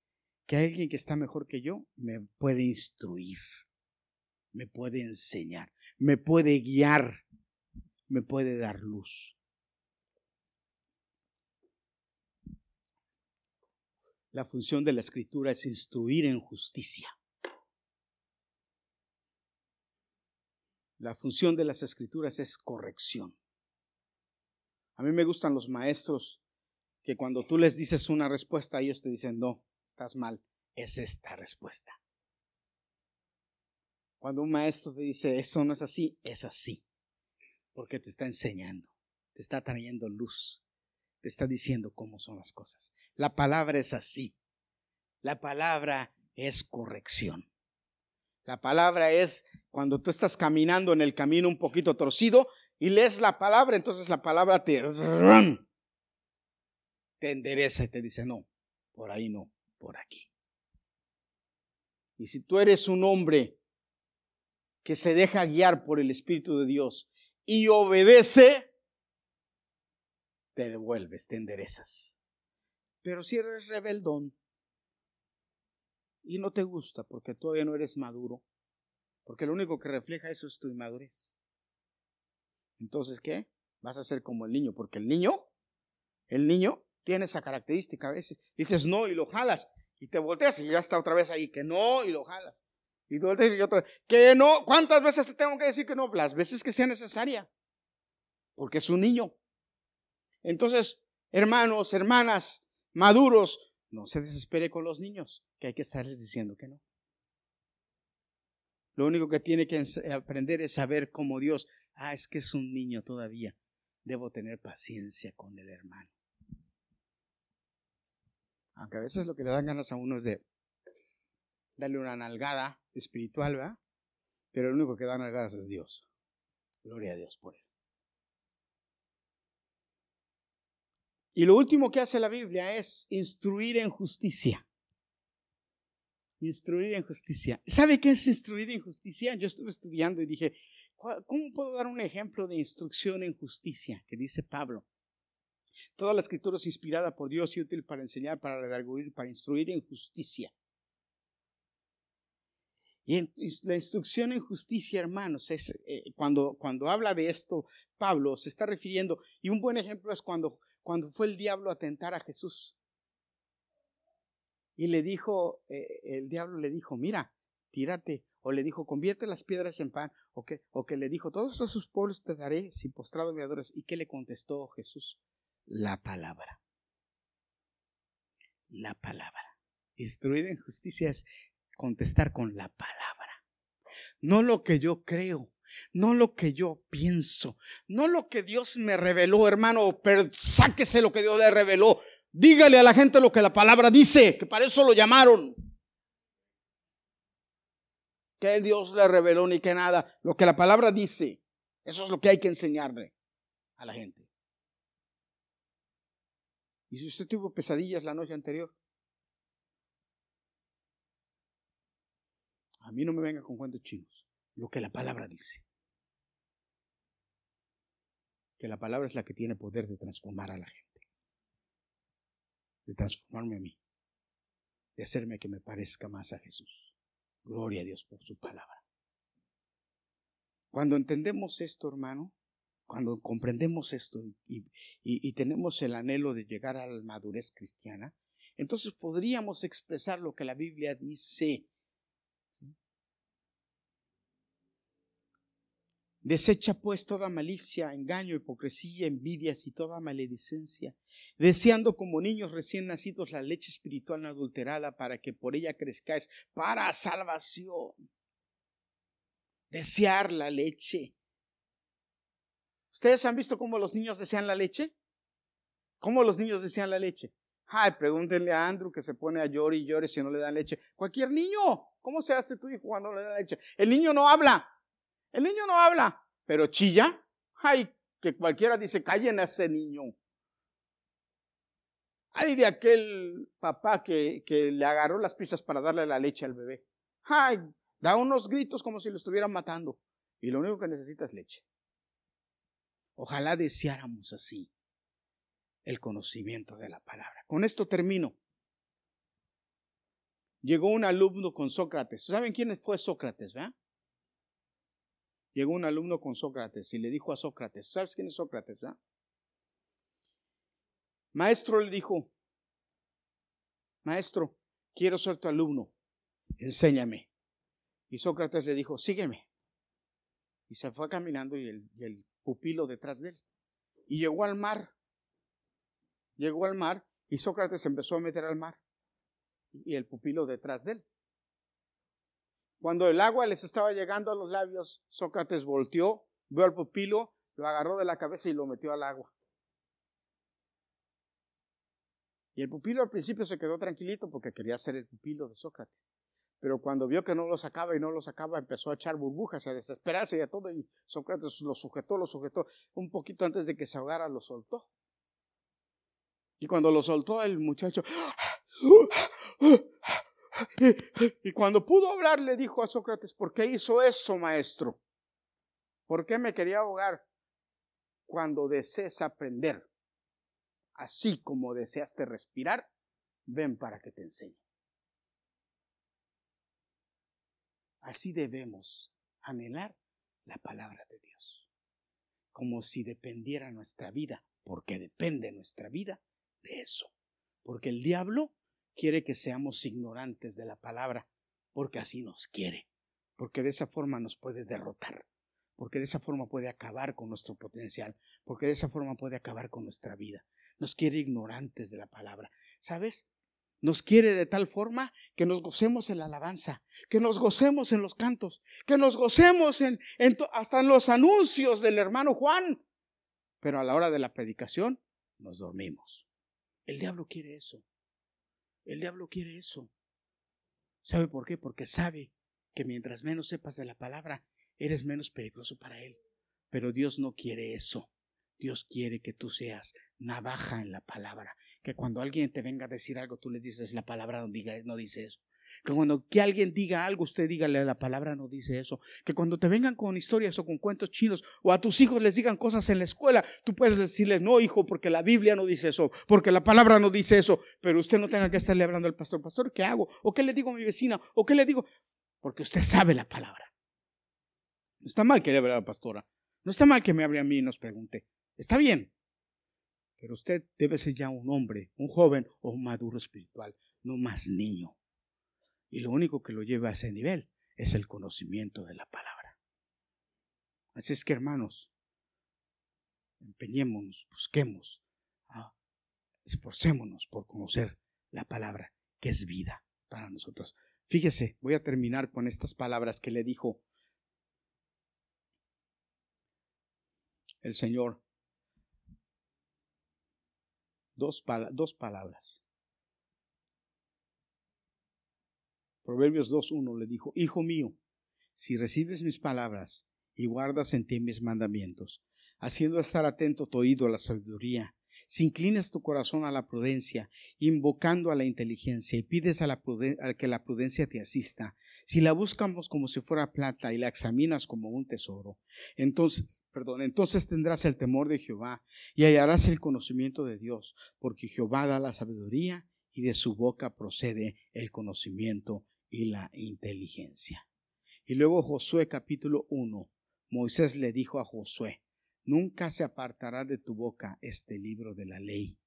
que alguien que está mejor que yo me puede instruir, me puede enseñar, me puede guiar, me puede dar luz. La función de la escritura es instruir en justicia. La función de las escrituras es corrección. A mí me gustan los maestros que cuando tú les dices una respuesta, ellos te dicen, no, estás mal, es esta respuesta. Cuando un maestro te dice, eso no es así, es así, porque te está enseñando, te está trayendo luz, te está diciendo cómo son las cosas. La palabra es así, la palabra es corrección. La palabra es cuando tú estás caminando en el camino un poquito torcido, y lees la palabra, entonces la palabra te, te endereza y te dice, no, por ahí no, por aquí. Y si tú eres un hombre que se deja guiar por el Espíritu de Dios y obedece, te devuelves, te enderezas. Pero si eres rebeldón y no te gusta porque todavía no eres maduro, porque lo único que refleja eso es tu inmadurez. Entonces, ¿qué? Vas a ser como el niño, porque el niño, el niño tiene esa característica a veces. Dices no y lo jalas y te volteas y ya está otra vez ahí, que no y lo jalas. Y tú volteas y otra vez, que no. ¿Cuántas veces te tengo que decir que no? Las veces que sea necesaria, porque es un niño. Entonces, hermanos, hermanas, maduros, no se desespere con los niños, que hay que estarles diciendo que no. Lo único que tiene que aprender es saber cómo Dios Ah, es que es un niño todavía. Debo tener paciencia con el hermano. Aunque a veces lo que le dan ganas a uno es de darle una nalgada espiritual, ¿verdad? Pero el único que da nalgadas es Dios. Gloria a Dios por él. Y lo último que hace la Biblia es instruir en justicia. Instruir en justicia. ¿Sabe qué es instruir en justicia? Yo estuve estudiando y dije, ¿Cómo puedo dar un ejemplo de instrucción en justicia que dice Pablo? Toda la escritura es inspirada por Dios y útil para enseñar, para redarguir, para instruir en justicia. Y la instrucción en justicia, hermanos, es eh, cuando, cuando habla de esto, Pablo se está refiriendo, y un buen ejemplo es cuando, cuando fue el diablo a tentar a Jesús. Y le dijo, eh, el diablo le dijo, mira, tírate o le dijo, convierte las piedras en pan, o que, o que le dijo, todos esos pueblos te daré si postrado me. ¿Y qué le contestó Jesús? La palabra. La palabra. Instruir en justicia es contestar con la palabra. No lo que yo creo, no lo que yo pienso, no lo que Dios me reveló, hermano, pero sáquese lo que Dios le reveló. Dígale a la gente lo que la palabra dice, que para eso lo llamaron que Dios le reveló ni que nada. Lo que la palabra dice, eso es lo que hay que enseñarle a la gente. ¿Y si usted tuvo pesadillas la noche anterior? A mí no me venga con cuentos chinos. Lo que la palabra dice. Que la palabra es la que tiene poder de transformar a la gente. De transformarme a mí. De hacerme que me parezca más a Jesús. Gloria a Dios por su palabra. Cuando entendemos esto, hermano, cuando comprendemos esto y, tenemos el anhelo de llegar a la madurez cristiana, entonces podríamos expresar lo que la Biblia dice. Desecha pues toda malicia, engaño, hipocresía, envidias y toda maledicencia, deseando como niños recién nacidos la leche espiritual no adulterada para que por ella crezcáis para salvación. Desear la leche. ¿Ustedes han visto cómo los niños desean la leche? ¿Cómo los niños desean la leche? Ay, pregúntenle a Andrew que se pone a llorar y llore si no le dan leche. Cualquier niño, ¿cómo se hace tu hijo cuando le da leche? El niño no habla. El niño no habla, pero chilla. Ay, que cualquiera dice, callen a ese niño. Ay, de aquel papá que, que le agarró las pisas para darle la leche al bebé. Ay, da unos gritos como si lo estuvieran matando. Y lo único que necesita es leche. Ojalá deseáramos así el conocimiento de la palabra. Con esto termino. Llegó un alumno con Sócrates. ¿Saben quién fue Sócrates? ¿verdad? Llegó un alumno con Sócrates y le dijo a Sócrates, ¿sabes quién es Sócrates? Maestro le dijo, maestro, quiero ser tu alumno, enséñame. Y Sócrates le dijo, sígueme. Y se fue caminando y el pupilo detrás de él. Y llegó al mar llegó al mar y Sócrates empezó a meter al mar y el pupilo detrás de él. Cuando el agua les estaba llegando a los labios, Sócrates volteó, vio al pupilo, lo agarró de la cabeza y lo metió al agua. Y el pupilo al principio se quedó tranquilito porque quería ser el pupilo de Sócrates. Pero cuando vio que no lo sacaba y no lo sacaba, empezó a echar burbujas, a desesperarse y a todo. Y Sócrates lo sujetó, lo sujetó. Un poquito antes de que se ahogara, lo soltó. Y cuando lo soltó el muchacho, y cuando pudo hablar le dijo a Sócrates, ¿por qué hizo eso, maestro? ¿Por qué me quería ahogar? Cuando desees aprender, así como deseaste respirar, ven para que te enseñe. Así debemos anhelar la palabra de Dios, como si dependiera nuestra vida, porque depende nuestra vida de eso. Porque el diablo quiere que seamos ignorantes de la palabra, porque así nos quiere, porque de esa forma nos puede derrotar, porque de esa forma puede acabar con nuestro potencial, porque de esa forma puede acabar con nuestra vida. Nos quiere ignorantes de la palabra. ¿Sabes? Nos quiere de tal forma que nos gocemos en la alabanza, que nos gocemos en los cantos, que nos gocemos hasta en los anuncios del hermano Juan. Pero a la hora de la predicación nos dormimos. El diablo quiere eso. El diablo quiere eso. ¿Sabe por qué? Porque sabe que mientras menos sepas de la palabra, eres menos peligroso para él. Pero Dios no quiere eso. Dios quiere que tú seas navaja en la palabra. Que cuando alguien te venga a decir algo, tú le dices la palabra no, diga, no dice eso. Que cuando que alguien diga algo, usted dígale la palabra no dice eso. Que cuando te vengan con historias o con cuentos chinos o a tus hijos les digan cosas en la escuela, tú puedes decirle no, hijo, porque la Biblia no dice eso, porque la palabra no dice eso, pero usted no tenga que estarle hablando al pastor, pastor, ¿qué hago? ¿O qué le digo a mi vecina? ¿O qué le digo? Porque usted sabe la palabra. No está mal que le hable a la pastora. No está mal que me hable a mí y nos pregunte. Está bien. Pero usted debe ser ya un hombre, un joven o un maduro espiritual, no más niño. Y lo único que lo lleva a ese nivel es el conocimiento de la palabra. Así es que hermanos, empeñémonos, busquemos, ah, esforcémonos por conocer la palabra que es vida para nosotros. Fíjese, voy a terminar con estas palabras que le dijo el Señor. Dos, dos palabras. Proverbios 2.1 le dijo, Hijo mío, si recibes mis palabras y guardas en ti mis mandamientos, haciendo estar atento tu oído a la sabiduría, si inclinas tu corazón a la prudencia, invocando a la inteligencia y pides a, la que la prudencia te asista, si la buscamos como si fuera plata y la examinas como un tesoro, entonces, perdón, entonces tendrás el temor de Jehová y hallarás el conocimiento de Dios, porque Jehová da la sabiduría y de su boca procede el conocimiento y la inteligencia. Y luego Josué capítulo 1, Moisés le dijo a Josué, Nunca se apartará de tu boca este libro de la ley,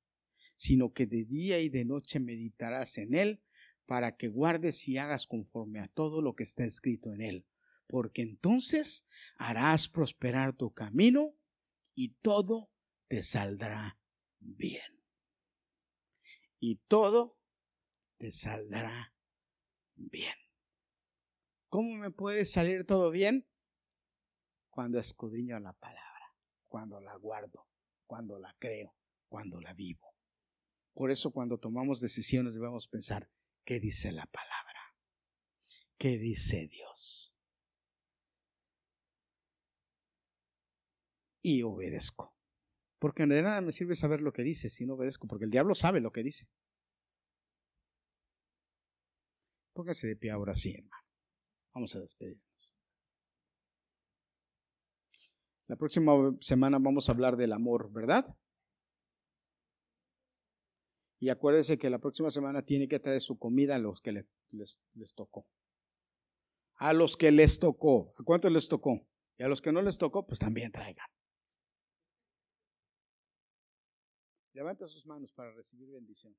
sino que de día y de noche meditarás en él, para que guardes y hagas conforme a todo lo que está escrito en él, porque entonces harás prosperar tu camino y todo te saldrá bien. Y todo te saldrá bien. ¿Cómo me puede salir todo bien? Cuando escudriño la palabra cuando la guardo, cuando la creo, cuando la vivo. Por eso cuando tomamos decisiones debemos pensar, ¿qué dice la palabra? ¿Qué dice Dios? Y obedezco. Porque de nada me sirve saber lo que dice si no obedezco, porque el diablo sabe lo que dice. Póngase de pie ahora sí, hermano. Vamos a despedir. La próxima semana vamos a hablar del amor, ¿verdad? Y acuérdense que la próxima semana tiene que traer su comida a los que les, les, tocó. A los que les tocó. ¿A cuántos les tocó? Y a los que no les tocó, pues también traigan. Levanta sus manos para recibir bendición.